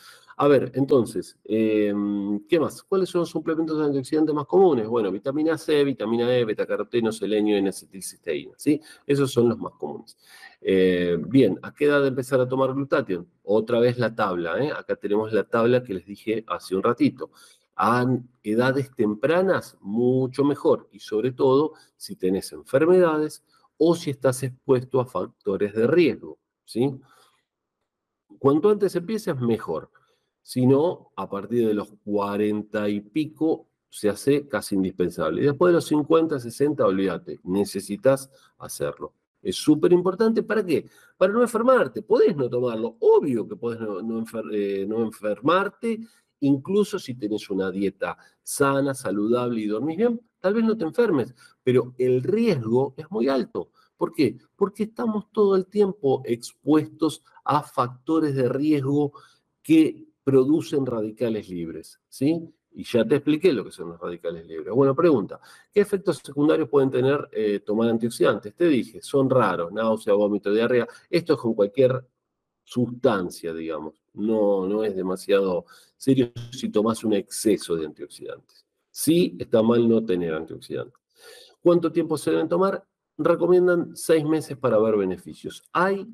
a ver, entonces, em, ¿qué más? ¿Cuáles son los suplementos antioxidantes más comunes? Bueno, vitamina C, vitamina E, betacaroteno, selenio y N-acetilcisteína, ¿sí? Esos son los más comunes. Eh, bien, ¿a qué edad empezar a tomar glutatión? Otra vez la tabla, ¿eh? Acá tenemos la tabla que les dije hace un ratito. A edades tempranas, mucho mejor. Y sobre todo, si tenés enfermedades o si estás expuesto a factores de riesgo, ¿sí? Cuanto antes empieces, mejor. Si no, a partir de los 40 y pico se hace casi indispensable. Y después de los 50, 60, olvídate, necesitas hacerlo. Es súper importante, ¿para qué? Para no enfermarte. Podés no tomarlo, obvio que podés no, eh, enfermarte, incluso si tenés una dieta sana, saludable y dormís bien, tal vez no te enfermes, pero el riesgo es muy alto. ¿Por qué? Porque estamos todo el tiempo expuestos a factores de riesgo que producen radicales libres, ¿sí? Y ya te expliqué lo que son los radicales libres. Bueno, pregunta, ¿qué efectos secundarios pueden tener eh, tomar antioxidantes? Te dije, son raros, náusea, vómito, diarrea. Esto es con cualquier sustancia, digamos. No, no es demasiado serio si tomas un exceso de antioxidantes. Sí, está mal no tener antioxidantes. ¿Cuánto tiempo se deben tomar? recomiendan seis meses para ver beneficios. Hay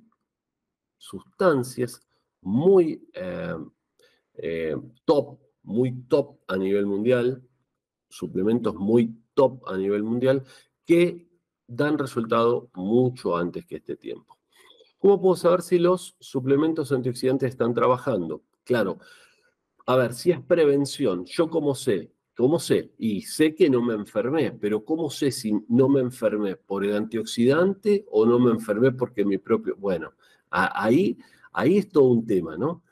sustancias muy eh, eh, top, muy top a nivel mundial, suplementos muy top a nivel mundial, que dan resultado mucho antes que este tiempo. ¿Cómo puedo saber si los suplementos antioxidantes están trabajando? Claro, a ver, si es prevención, yo como sé ¿Cómo sé? Y sé que no me enfermé, pero ¿cómo sé si no me enfermé por el antioxidante o no me enfermé porque mi propio... Bueno, ahí, ahí es todo un tema, ¿no?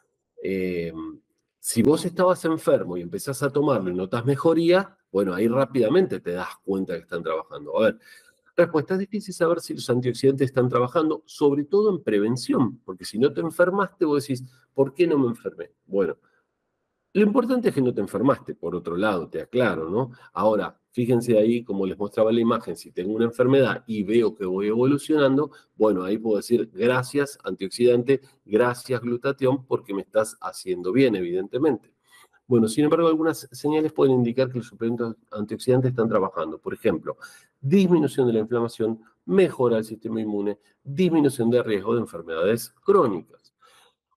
Em, si vos estabas enfermo y empezás a tomarlo y notas mejoría, bueno, ahí rápidamente te das cuenta que están trabajando. A ver, respuesta, es difícil saber si los antioxidantes están trabajando, sobre todo en prevención, porque si no te enfermaste, vos decís, ¿por qué no me enfermé? Bueno, lo importante es que no te enfermaste, por otro lado, te aclaro, ¿no? Ahora, fíjense ahí, como les mostraba la imagen, si tengo una enfermedad y veo que voy evolucionando, bueno, ahí puedo decir gracias antioxidante, gracias glutatión, porque me estás haciendo bien, evidentemente. Bueno, sin embargo, algunas señales pueden indicar que los suplementos antioxidantes están trabajando. Por ejemplo, disminución de la inflamación, mejora del sistema inmune, disminución de riesgo de enfermedades crónicas.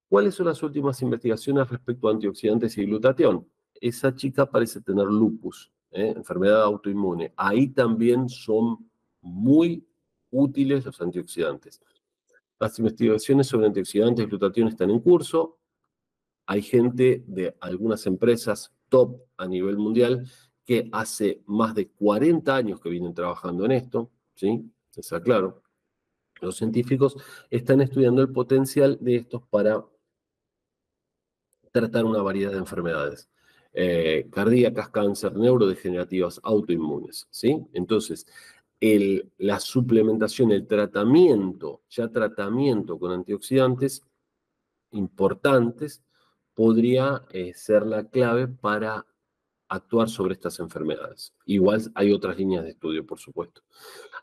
¿Cuáles son las últimas investigaciones respecto a antioxidantes y glutatión? Esa chica parece tener lupus, ¿eh? enfermedad autoinmune. Ahí también son muy útiles los antioxidantes. Las investigaciones sobre antioxidantes y glutatión están en curso. Hay gente de algunas empresas top a nivel mundial que hace más de 40 años que vienen trabajando en esto, ¿sí? Está claro. Los científicos están estudiando el potencial de estos para tratar una variedad de enfermedades. Eh, cardíacas, cáncer, neurodegenerativas, autoinmunes, ¿sí? Entonces, la suplementación, el tratamiento, ya tratamiento con antioxidantes importantes, podría eh, ser la clave para actuar sobre estas enfermedades. Igual hay otras líneas de estudio, por supuesto.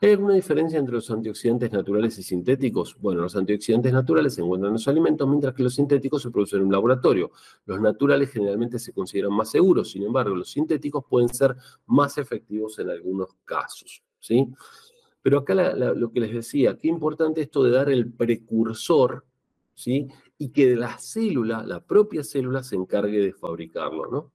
¿Hay alguna diferencia entre los antioxidantes naturales y sintéticos? Bueno, los antioxidantes naturales se encuentran en los alimentos, mientras que los sintéticos se producen en un laboratorio. Los naturales generalmente se consideran más seguros, sin embargo, los sintéticos pueden ser más efectivos en algunos casos. ¿sí? Pero acá lo que les decía, qué importante esto de dar el precursor, ¿sí? y que la célula, la propia célula, se encargue de fabricarlo, ¿no?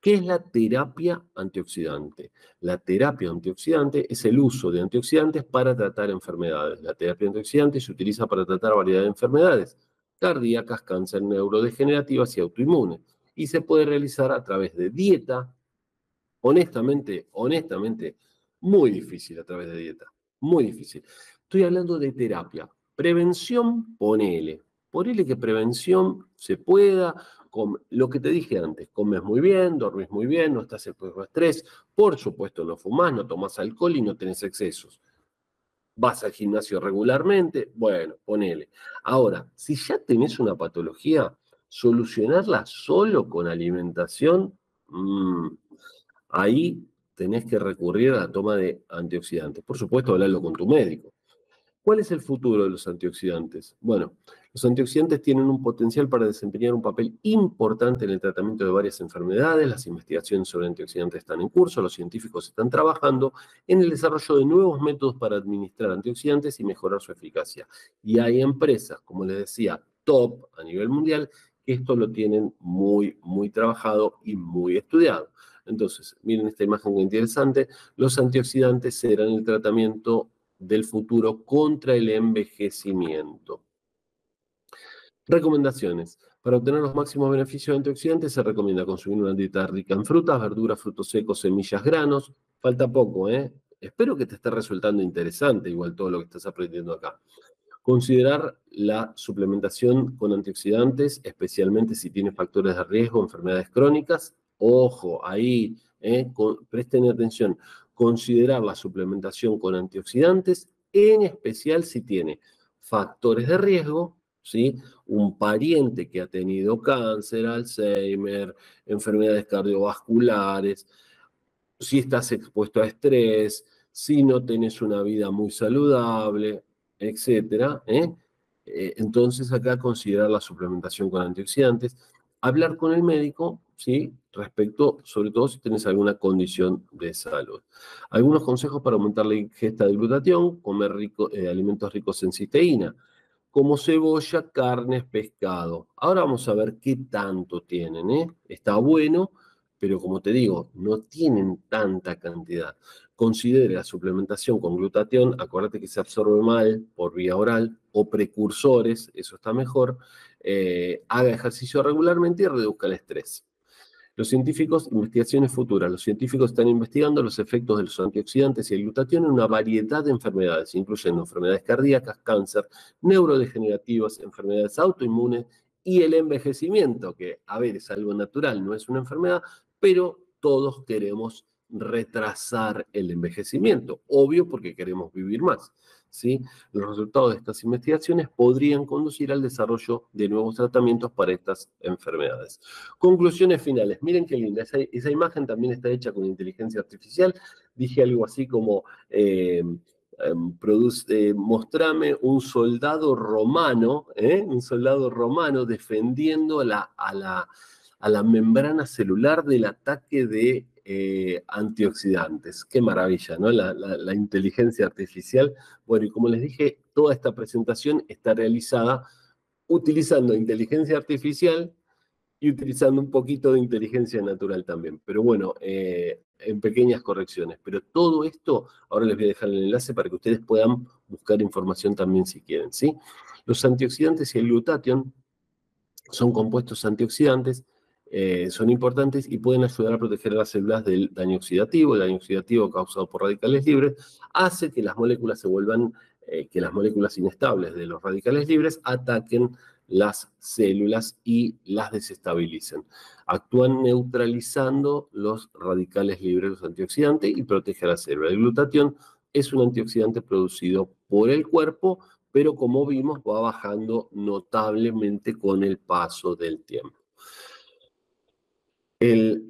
¿Qué es la terapia antioxidante? La terapia antioxidante es el uso de antioxidantes para tratar enfermedades. La terapia antioxidante se utiliza para tratar variedad de enfermedades cardíacas, cáncer, neurodegenerativas y autoinmunes. Y se puede realizar a través de dieta. Honestamente, honestamente, muy difícil a través de dieta. Muy difícil. Estoy hablando de terapia. Prevención, ponele. Ponele que prevención se pueda, lo que te dije antes, comes muy bien, dormís muy bien, no estás expuesto a estrés, por supuesto no fumas, no tomas alcohol y no tenés excesos. vas al gimnasio regularmente, bueno, ponele. Ahora, si ya tenés una patología, solucionarla solo con alimentación, mm, ahí tenés que recurrir a la toma de antioxidantes. Por supuesto, hablarlo con tu médico. ¿Cuál es el futuro de los antioxidantes? Bueno, los antioxidantes tienen un potencial para desempeñar un papel importante en el tratamiento de varias enfermedades. Las investigaciones sobre antioxidantes están en curso, los científicos están trabajando en el desarrollo de nuevos métodos para administrar antioxidantes y mejorar su eficacia. Y hay empresas, como les decía, top a nivel mundial, que esto lo tienen muy, muy trabajado y muy estudiado. Entonces, miren esta imagen muy interesante. Los antioxidantes serán el tratamiento del futuro contra el envejecimiento. Recomendaciones. Para obtener los máximos beneficios de antioxidantes se recomienda consumir una dieta rica en frutas, verduras, frutos secos, semillas, granos. Falta poco, ¿eh? Espero que te esté resultando interesante igual todo lo que estás aprendiendo acá. Considerar la suplementación con antioxidantes, especialmente si tiene factores de riesgo, enfermedades crónicas. Ojo, ahí, ¿eh? presten atención considerar la suplementación con antioxidantes, en especial si tiene factores de riesgo, ¿sí? un pariente que ha tenido cáncer, Alzheimer, enfermedades cardiovasculares, si estás expuesto a estrés, si no tienes una vida muy saludable, etc. ¿eh? Eh, entonces acá considerar la suplementación con antioxidantes, hablar con el médico ¿sí? Respecto, sobre todo si tienes alguna condición de salud. Algunos consejos para aumentar la ingesta de glutatión, comer eh, alimentos ricos en cisteína, como cebolla, carnes, pescado. Ahora vamos a ver qué tanto tienen. ¿eh? Está bueno, pero como te digo, no tienen tanta cantidad. Considere la suplementación con glutatión, acuérdate que se absorbe mal por vía oral o precursores, eso está mejor. Eh, haga ejercicio regularmente y reduzca el estrés. Los científicos, investigaciones futuras, los científicos están investigando los efectos de los antioxidantes y el glutatión en una variedad de enfermedades, incluyendo enfermedades cardíacas, cáncer, neurodegenerativas, enfermedades autoinmunes y el envejecimiento, que, a ver, es algo natural, no es una enfermedad, pero todos queremos retrasar el envejecimiento, obvio porque queremos vivir más. Los resultados de estas investigaciones podrían conducir al desarrollo de nuevos tratamientos para estas enfermedades. Conclusiones finales. Miren qué linda. Esa, imagen también está hecha con inteligencia artificial. Dije algo así como... Eh, em, eh, mostrame un soldado romano, ¿eh? un soldado romano defendiendo a la, a la membrana celular del ataque de eh, antioxidantes. Qué maravilla, ¿no? La, inteligencia artificial. Bueno, y como les dije, toda esta presentación está realizada utilizando inteligencia artificial y utilizando un poquito de inteligencia natural también. Pero bueno, eh, en pequeñas correcciones. Pero todo esto, ahora les voy a dejar el enlace para que ustedes puedan buscar información también si quieren, ¿sí? Los antioxidantes y el glutatión son compuestos antioxidantes eh, son importantes y pueden ayudar a proteger las células del daño oxidativo. El daño oxidativo causado por radicales libres hace que las moléculas se vuelvan, eh, que las moléculas inestables de los radicales libres ataquen las células y las desestabilicen. Actúan neutralizando los radicales libres, los antioxidantes, y protege a la célula. El glutatión es un antioxidante producido por el cuerpo, pero como vimos va bajando notablemente con el paso del tiempo. El,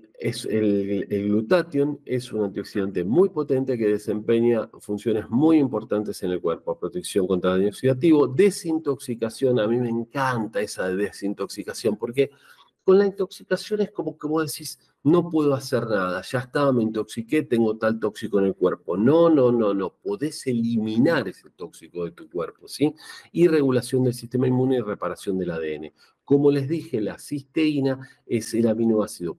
glutatión es un antioxidante muy potente que desempeña funciones muy importantes en el cuerpo, protección contra daño oxidativo, desintoxicación, a mí me encanta esa desintoxicación, porque con la intoxicación es como que vos decís, no puedo hacer nada, ya estaba, me intoxiqué, tengo tal tóxico en el cuerpo. No, no, no, no, podés eliminar ese tóxico de tu cuerpo, ¿sí? Y regulación del sistema inmune y reparación del ADN. Como les dije, la cisteína es el aminoácido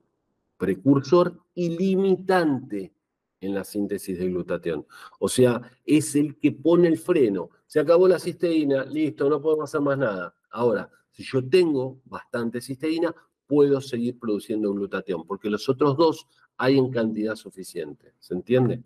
precursor y limitante en la síntesis de glutatión. O sea, es el que pone el freno. Se acabó la cisteína, listo, no podemos hacer más nada. Ahora, si yo tengo bastante cisteína, puedo seguir produciendo glutatión, porque los otros dos hay en cantidad suficiente. ¿Se entiende?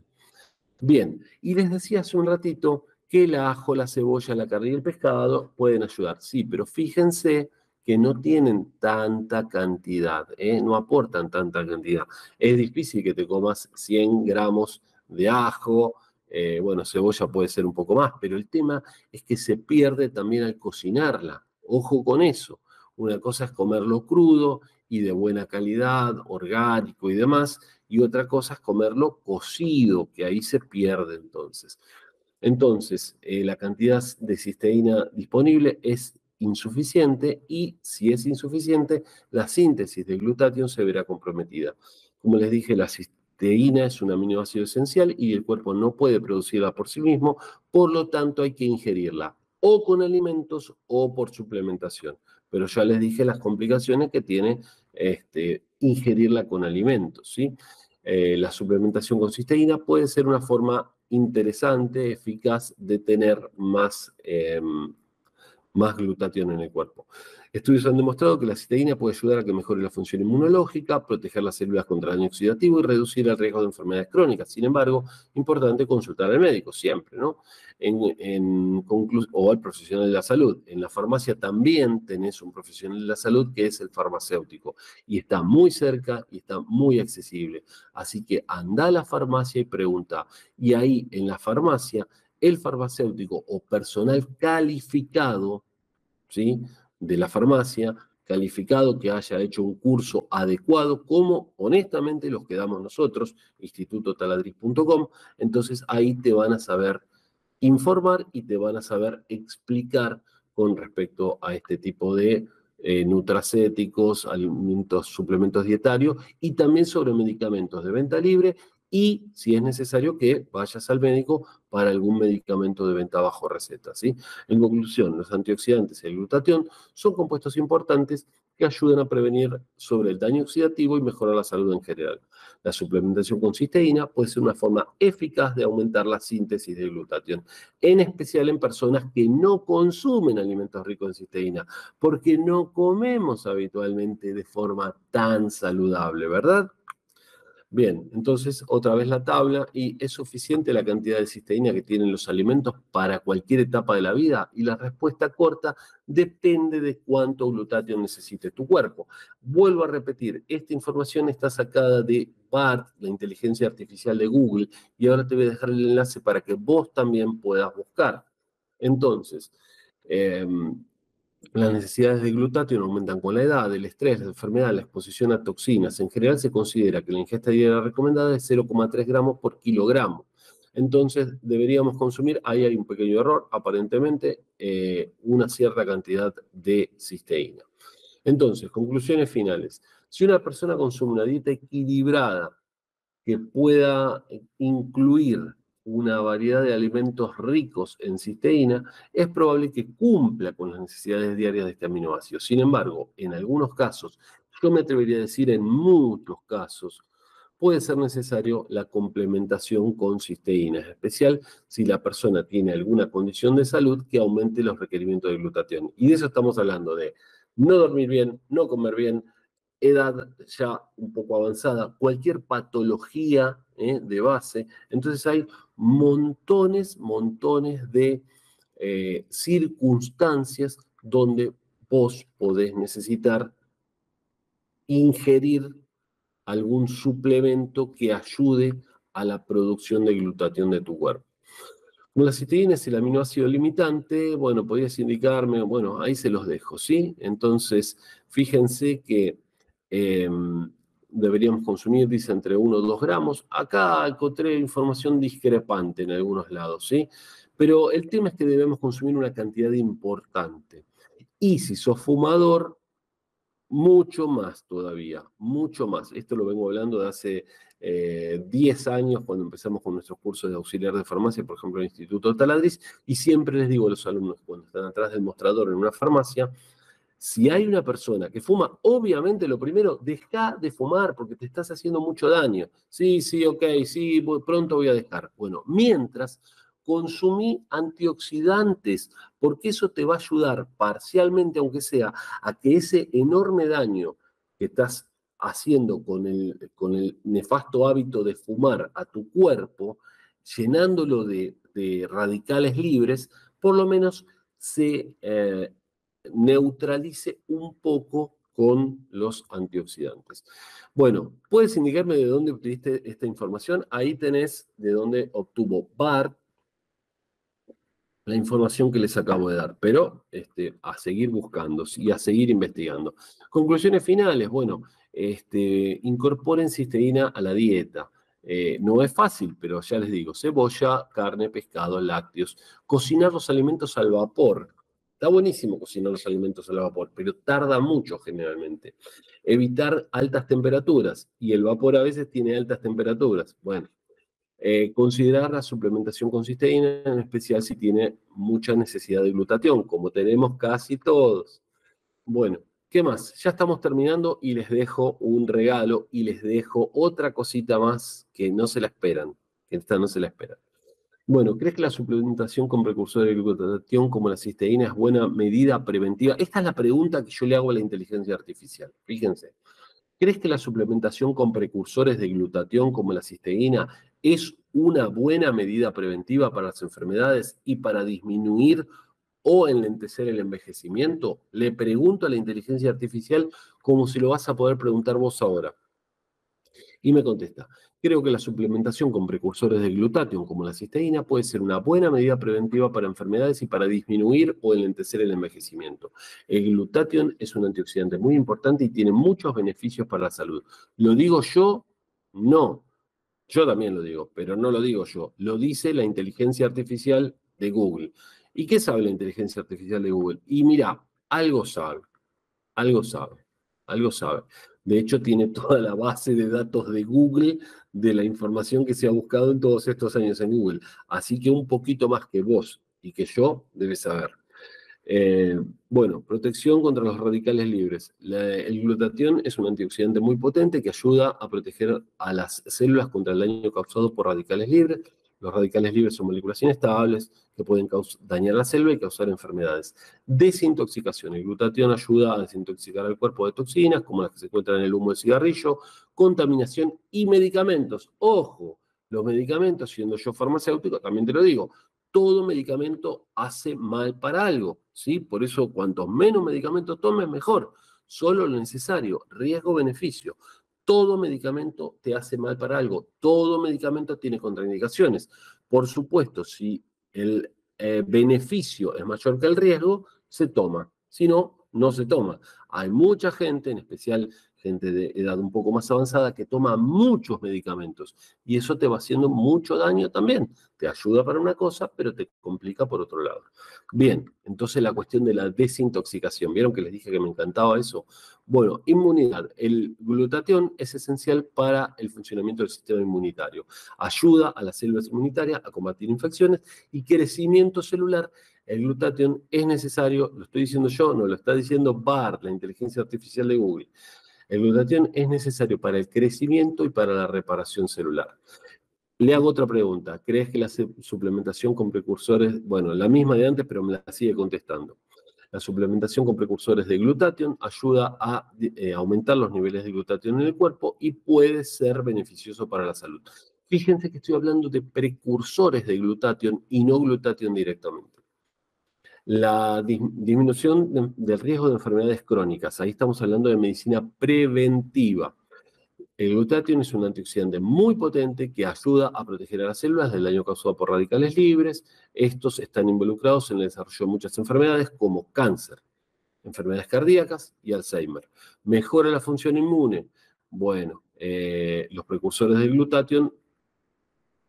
Bien, y les decía hace un ratito que el ajo, la cebolla, la carne y el pescado pueden ayudar. Sí, pero fíjense que no tienen tanta cantidad, ¿eh? no aportan tanta cantidad. Es difícil que te comas 100 gramos de ajo eh, bueno, cebolla puede ser un poco más, pero el tema es que se pierde también al cocinarla. Ojo con eso. Una cosa es comerlo crudo y de buena calidad, orgánico y demás, y otra cosa es comerlo cocido, que ahí se pierde entonces. Entonces, eh, la cantidad de cisteína disponible es insuficiente y si es insuficiente, la síntesis de glutatión se verá comprometida. Como les dije, la cisteína es un aminoácido esencial y el cuerpo no puede producirla por sí mismo, por lo tanto hay que ingerirla o con alimentos o por suplementación. Pero ya les dije las complicaciones que tiene este, ingerirla con alimentos. Eh, la suplementación con cisteína puede ser una forma interesante, eficaz de tener más, em, más glutatión en el cuerpo. Estudios han demostrado que la cisteína puede ayudar a que mejore la función inmunológica, proteger las células contra daño oxidativo y reducir el riesgo de enfermedades crónicas. Sin embargo, importante consultar al médico siempre, ¿no? En, o al profesional de la salud. En la farmacia también tenés un profesional de la salud que es el farmacéutico y está muy cerca y está muy accesible. Así que anda a la farmacia y pregunta. Y ahí en la farmacia, el farmacéutico o personal calificado, ¿sí? de la farmacia, calificado que haya hecho un curso adecuado, como honestamente los que damos nosotros, institutotaladriz.com, entonces ahí te van a saber informar y te van a saber explicar con respecto a este tipo de eh, nutracéticos, alimentos, suplementos dietarios y también sobre medicamentos de venta libre y si es necesario que vayas al médico para algún medicamento de venta bajo receta. ¿sí? En conclusión, los antioxidantes y el glutatión son compuestos importantes que ayudan a prevenir sobre el daño oxidativo y mejorar la salud en general. La suplementación con cisteína puede ser una forma eficaz de aumentar la síntesis de glutatión, en especial en personas que no consumen alimentos ricos en cisteína, porque no comemos habitualmente de forma tan saludable, ¿verdad? Bien, entonces otra vez la tabla y es suficiente la cantidad de cisteína que tienen los alimentos para cualquier etapa de la vida y la respuesta corta depende de cuánto glutatión necesite tu cuerpo. Vuelvo a repetir, esta información está sacada de BART, la inteligencia artificial de Google, y ahora te voy a dejar el enlace para que vos también puedas buscar. Entonces, eh, las necesidades de glutatión aumentan con la edad, el estrés, la enfermedad, la exposición a toxinas. En general se considera que la ingesta diaria recomendada es 0,3 gramos por kilogramo. Entonces deberíamos consumir, ahí hay un pequeño error, aparentemente, eh, una cierta cantidad de cisteína. Entonces, conclusiones finales. Si una persona consume una dieta equilibrada que pueda incluir una variedad de alimentos ricos en cisteína, es probable que cumpla con las necesidades diarias de este aminoácido. Sin embargo, en algunos casos, yo me atrevería a decir en muchos casos, puede ser necesario la complementación con cisteína, en especial si la persona tiene alguna condición de salud que aumente los requerimientos de glutatión. Y de eso estamos hablando de no dormir bien, no comer bien, edad ya un poco avanzada, cualquier patología ¿eh? de base. Entonces hay montones, montones de eh, circunstancias donde vos podés necesitar ingerir algún suplemento que ayude a la producción de glutatión de tu cuerpo. La cisteína es el aminoácido limitante, bueno, podrías indicarme, bueno, ahí se los dejo, ¿sí? Entonces, fíjense que Em, deberíamos consumir, dice, entre 1 o 2 gramos. Acá encontré información discrepante en algunos lados, ¿sí? Pero el tema es que debemos consumir una cantidad importante. Y si sos fumador, mucho más todavía, mucho más. Esto lo vengo hablando de hace 10 eh, años, cuando empezamos con nuestros cursos de auxiliar de farmacia, por ejemplo, en el Instituto Taladriz, y siempre les digo a los alumnos, cuando están atrás del mostrador en una farmacia, si hay una persona que fuma, obviamente lo primero, deja de fumar porque te estás haciendo mucho daño. Sí, sí, ok, sí, pronto voy a dejar. Bueno, mientras consumí antioxidantes, porque eso te va a ayudar parcialmente, aunque sea, a que ese enorme daño que estás haciendo con el, con el nefasto hábito de fumar a tu cuerpo, llenándolo de, radicales libres, por lo menos se eh, neutralice un poco con los antioxidantes. Bueno, ¿puedes indicarme de dónde obtuviste esta información? Ahí tenés de dónde obtuvo BART la información que les acabo de dar, pero este, a seguir buscando y a seguir investigando. Conclusiones finales, bueno, este, incorporen cisteína a la dieta. Eh, no es fácil, pero ya les digo, cebolla, carne, pescado, lácteos. Cocinar los alimentos al vapor. Está buenísimo cocinar los alimentos al vapor, pero tarda mucho generalmente. Evitar altas temperaturas, y el vapor a veces tiene altas temperaturas. Bueno, eh, considerar la suplementación con cisteína, en especial si tiene mucha necesidad de glutatión, como tenemos casi todos. Bueno, ¿qué más? Ya estamos terminando y les dejo un regalo y les dejo otra cosita más que no se la esperan, que esta no se la esperan. Bueno, ¿crees que la suplementación con precursores de glutatión como la cisteína es buena medida preventiva? Esta es la pregunta que yo le hago a la inteligencia artificial. Fíjense. ¿Crees que la suplementación con precursores de glutatión como la cisteína es una buena medida preventiva para las enfermedades y para disminuir o enlentecer el envejecimiento? Le pregunto a la inteligencia artificial como si lo vas a poder preguntar vos ahora. Y me contesta, creo que la suplementación con precursores de glutatión como la cisteína puede ser una buena medida preventiva para enfermedades y para disminuir o enlentecer el envejecimiento. El glutatión es un antioxidante muy importante y tiene muchos beneficios para la salud. ¿Lo digo yo? No. Yo también lo digo, pero no lo digo yo. Lo dice la inteligencia artificial de Google. ¿Y qué sabe la inteligencia artificial de Google? Y mira, algo sabe, algo sabe, algo sabe. De hecho, tiene toda la base de datos de Google de la información que se ha buscado en todos estos años en Google. Así que un poquito más que vos y que yo debes saber. Eh, bueno, protección contra los radicales libres. el glutatión es un antioxidante muy potente que ayuda a proteger a las células contra el daño causado por radicales libres los radicales libres son moléculas inestables que pueden dañar la célula y causar enfermedades. Desintoxicación. El glutatión ayuda a desintoxicar el cuerpo de toxinas, como las que se encuentran en el humo del cigarrillo, contaminación y medicamentos. Ojo, los medicamentos, siendo yo farmacéutico, también te lo digo, todo medicamento hace mal para algo, ¿sí? Por eso, cuantos menos medicamentos tomes, mejor. Solo lo necesario, riesgo-beneficio todo medicamento te hace mal para algo, todo medicamento tiene contraindicaciones. Por supuesto, si el eh, beneficio es mayor que el riesgo, se toma. Si no, no se toma. Hay mucha gente, en especial gente de edad un poco más avanzada, que toma muchos medicamentos y eso te va haciendo mucho daño también. Te ayuda para una cosa, pero te complica por otro lado. Bien, entonces la cuestión de la desintoxicación. ¿Vieron que les dije que me encantaba eso? Bueno, inmunidad. El glutatión es esencial para el funcionamiento del sistema inmunitario. Ayuda a las células inmunitarias a combatir infecciones y crecimiento celular el glutatión es necesario, lo estoy diciendo yo, no lo está diciendo BART, la inteligencia artificial de Google. El glutatión es necesario para el crecimiento y para la reparación celular. Le hago otra pregunta. ¿Crees que la suplementación con precursores, bueno, la misma de antes, pero me la sigue contestando? La suplementación con precursores de glutatión ayuda a eh, aumentar los niveles de glutatión en el cuerpo y puede ser beneficioso para la salud. Fíjense que estoy hablando de precursores de glutatión y no glutatión directamente. La disminución del riesgo de enfermedades crónicas. Ahí estamos hablando de medicina preventiva. El glutatión es un antioxidante muy potente que ayuda a proteger a las células del daño causado por radicales libres. Estos están involucrados en el desarrollo de muchas enfermedades como cáncer, enfermedades cardíacas y Alzheimer. Mejora la función inmune. Bueno, eh, los precursores del glutatión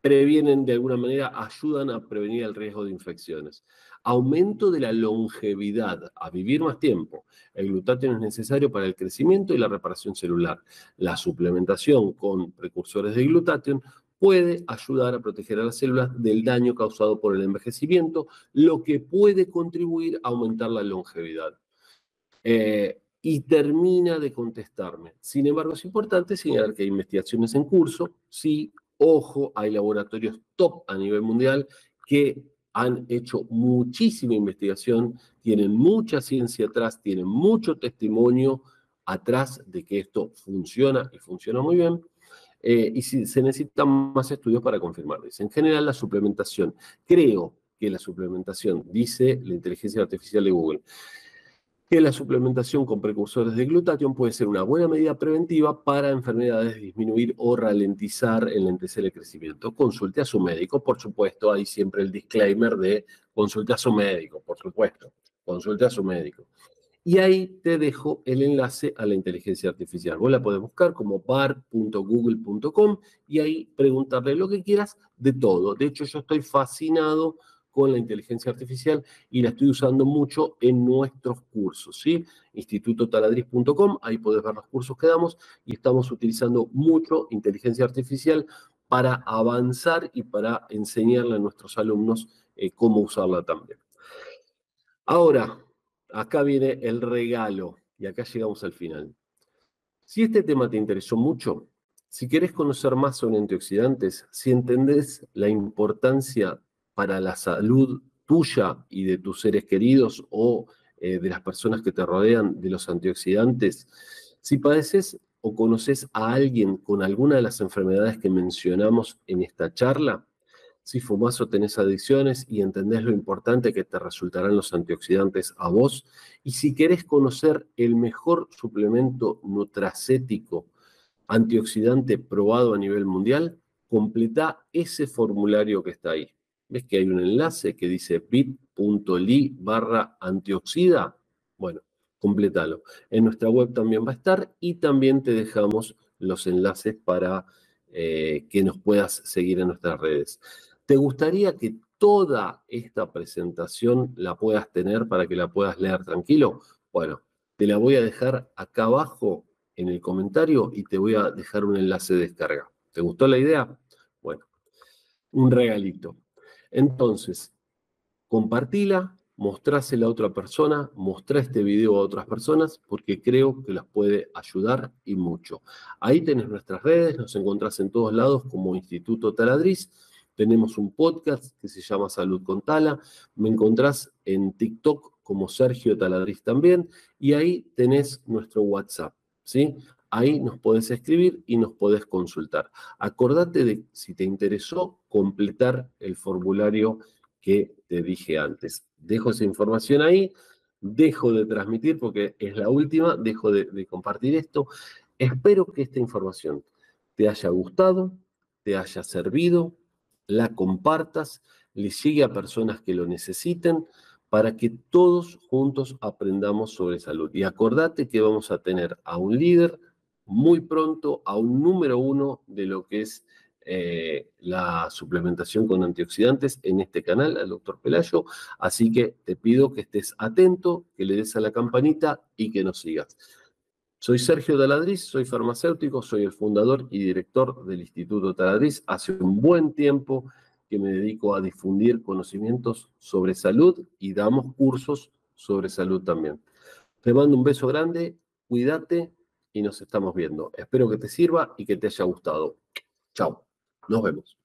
previenen de alguna manera, ayudan a prevenir el riesgo de infecciones. Aumento de la longevidad, a vivir más tiempo. El glutatión es necesario para el crecimiento y la reparación celular. La suplementación con precursores de glutatión puede ayudar a proteger a las células del daño causado por el envejecimiento, lo que puede contribuir a aumentar la longevidad. Eh, y termina de contestarme. Sin embargo, es importante señalar que hay investigaciones en curso, sí, ojo, hay laboratorios top a nivel mundial que han hecho muchísima investigación, tienen mucha ciencia atrás, tienen mucho testimonio atrás de que esto funciona y funciona muy bien. Eh, y si, se necesitan más estudios para confirmarlo. En general, la suplementación, creo que la suplementación, dice la inteligencia artificial de Google, que la suplementación con precursores de glutatión puede ser una buena medida preventiva para enfermedades, disminuir o ralentizar el crecimiento. Consulte a su médico, por supuesto, hay siempre el disclaimer de consulte a su médico, por supuesto, consulte a su médico. Y ahí te dejo el enlace a la inteligencia artificial. Vos la podés buscar como bar.google.com y ahí preguntarle lo que quieras de todo. De hecho, yo estoy fascinado con la inteligencia artificial y la estoy usando mucho en nuestros cursos, ¿sí? institutotaladriz.com, ahí podés ver los cursos que damos y estamos utilizando mucho inteligencia artificial para avanzar y para enseñarle a nuestros alumnos eh, cómo usarla también. Ahora, acá viene el regalo y acá llegamos al final. Si este tema te interesó mucho, si querés conocer más sobre antioxidantes, si entendés la importancia para la salud tuya y de tus seres queridos o eh, de las personas que te rodean de los antioxidantes, si padeces o conoces a alguien con alguna de las enfermedades que mencionamos en esta charla, si fumas o tenés adicciones y entendés lo importante que te resultarán los antioxidantes a vos, y si querés conocer el mejor suplemento nutracético antioxidante probado a nivel mundial, completa ese formulario que está ahí. ¿Ves que hay un enlace que dice bit.ly barra antioxida? Bueno, completalo. En nuestra web también va a estar y también te dejamos los enlaces para eh, que nos puedas seguir en nuestras redes. ¿Te gustaría que toda esta presentación la puedas tener para que la puedas leer tranquilo? Bueno, te la voy a dejar acá abajo en el comentario y te voy a dejar un enlace de descarga. ¿Te gustó la idea? Bueno, un regalito. Entonces, compartila, mostrásela a otra persona, mostrá este video a otras personas, porque creo que las puede ayudar y mucho. Ahí tenés nuestras redes, nos encontrás en todos lados como Instituto Taladriz. Tenemos un podcast que se llama Salud con Tala. Me encontrás en TikTok como Sergio Taladriz también. Y ahí tenés nuestro WhatsApp. ¿sí? Ahí nos podés escribir y nos podés consultar. Acordate de, si te interesó, completar el formulario que te dije antes. Dejo esa información ahí, dejo de transmitir porque es la última, dejo de, de compartir esto. Espero que esta información te haya gustado, te haya servido, la compartas, le llegue a personas que lo necesiten para que todos juntos aprendamos sobre salud. Y acordate que vamos a tener a un líder muy pronto a un número uno de lo que es eh, la suplementación con antioxidantes en este canal, al doctor Pelayo. Así que te pido que estés atento, que le des a la campanita y que nos sigas. Soy Sergio Taladriz, soy farmacéutico, soy el fundador y director del Instituto Taladriz. Hace un buen tiempo que me dedico a difundir conocimientos sobre salud y damos cursos sobre salud también. Te mando un beso grande, cuídate y nos estamos viendo. Espero que te sirva y que te haya gustado. Chao, nos vemos.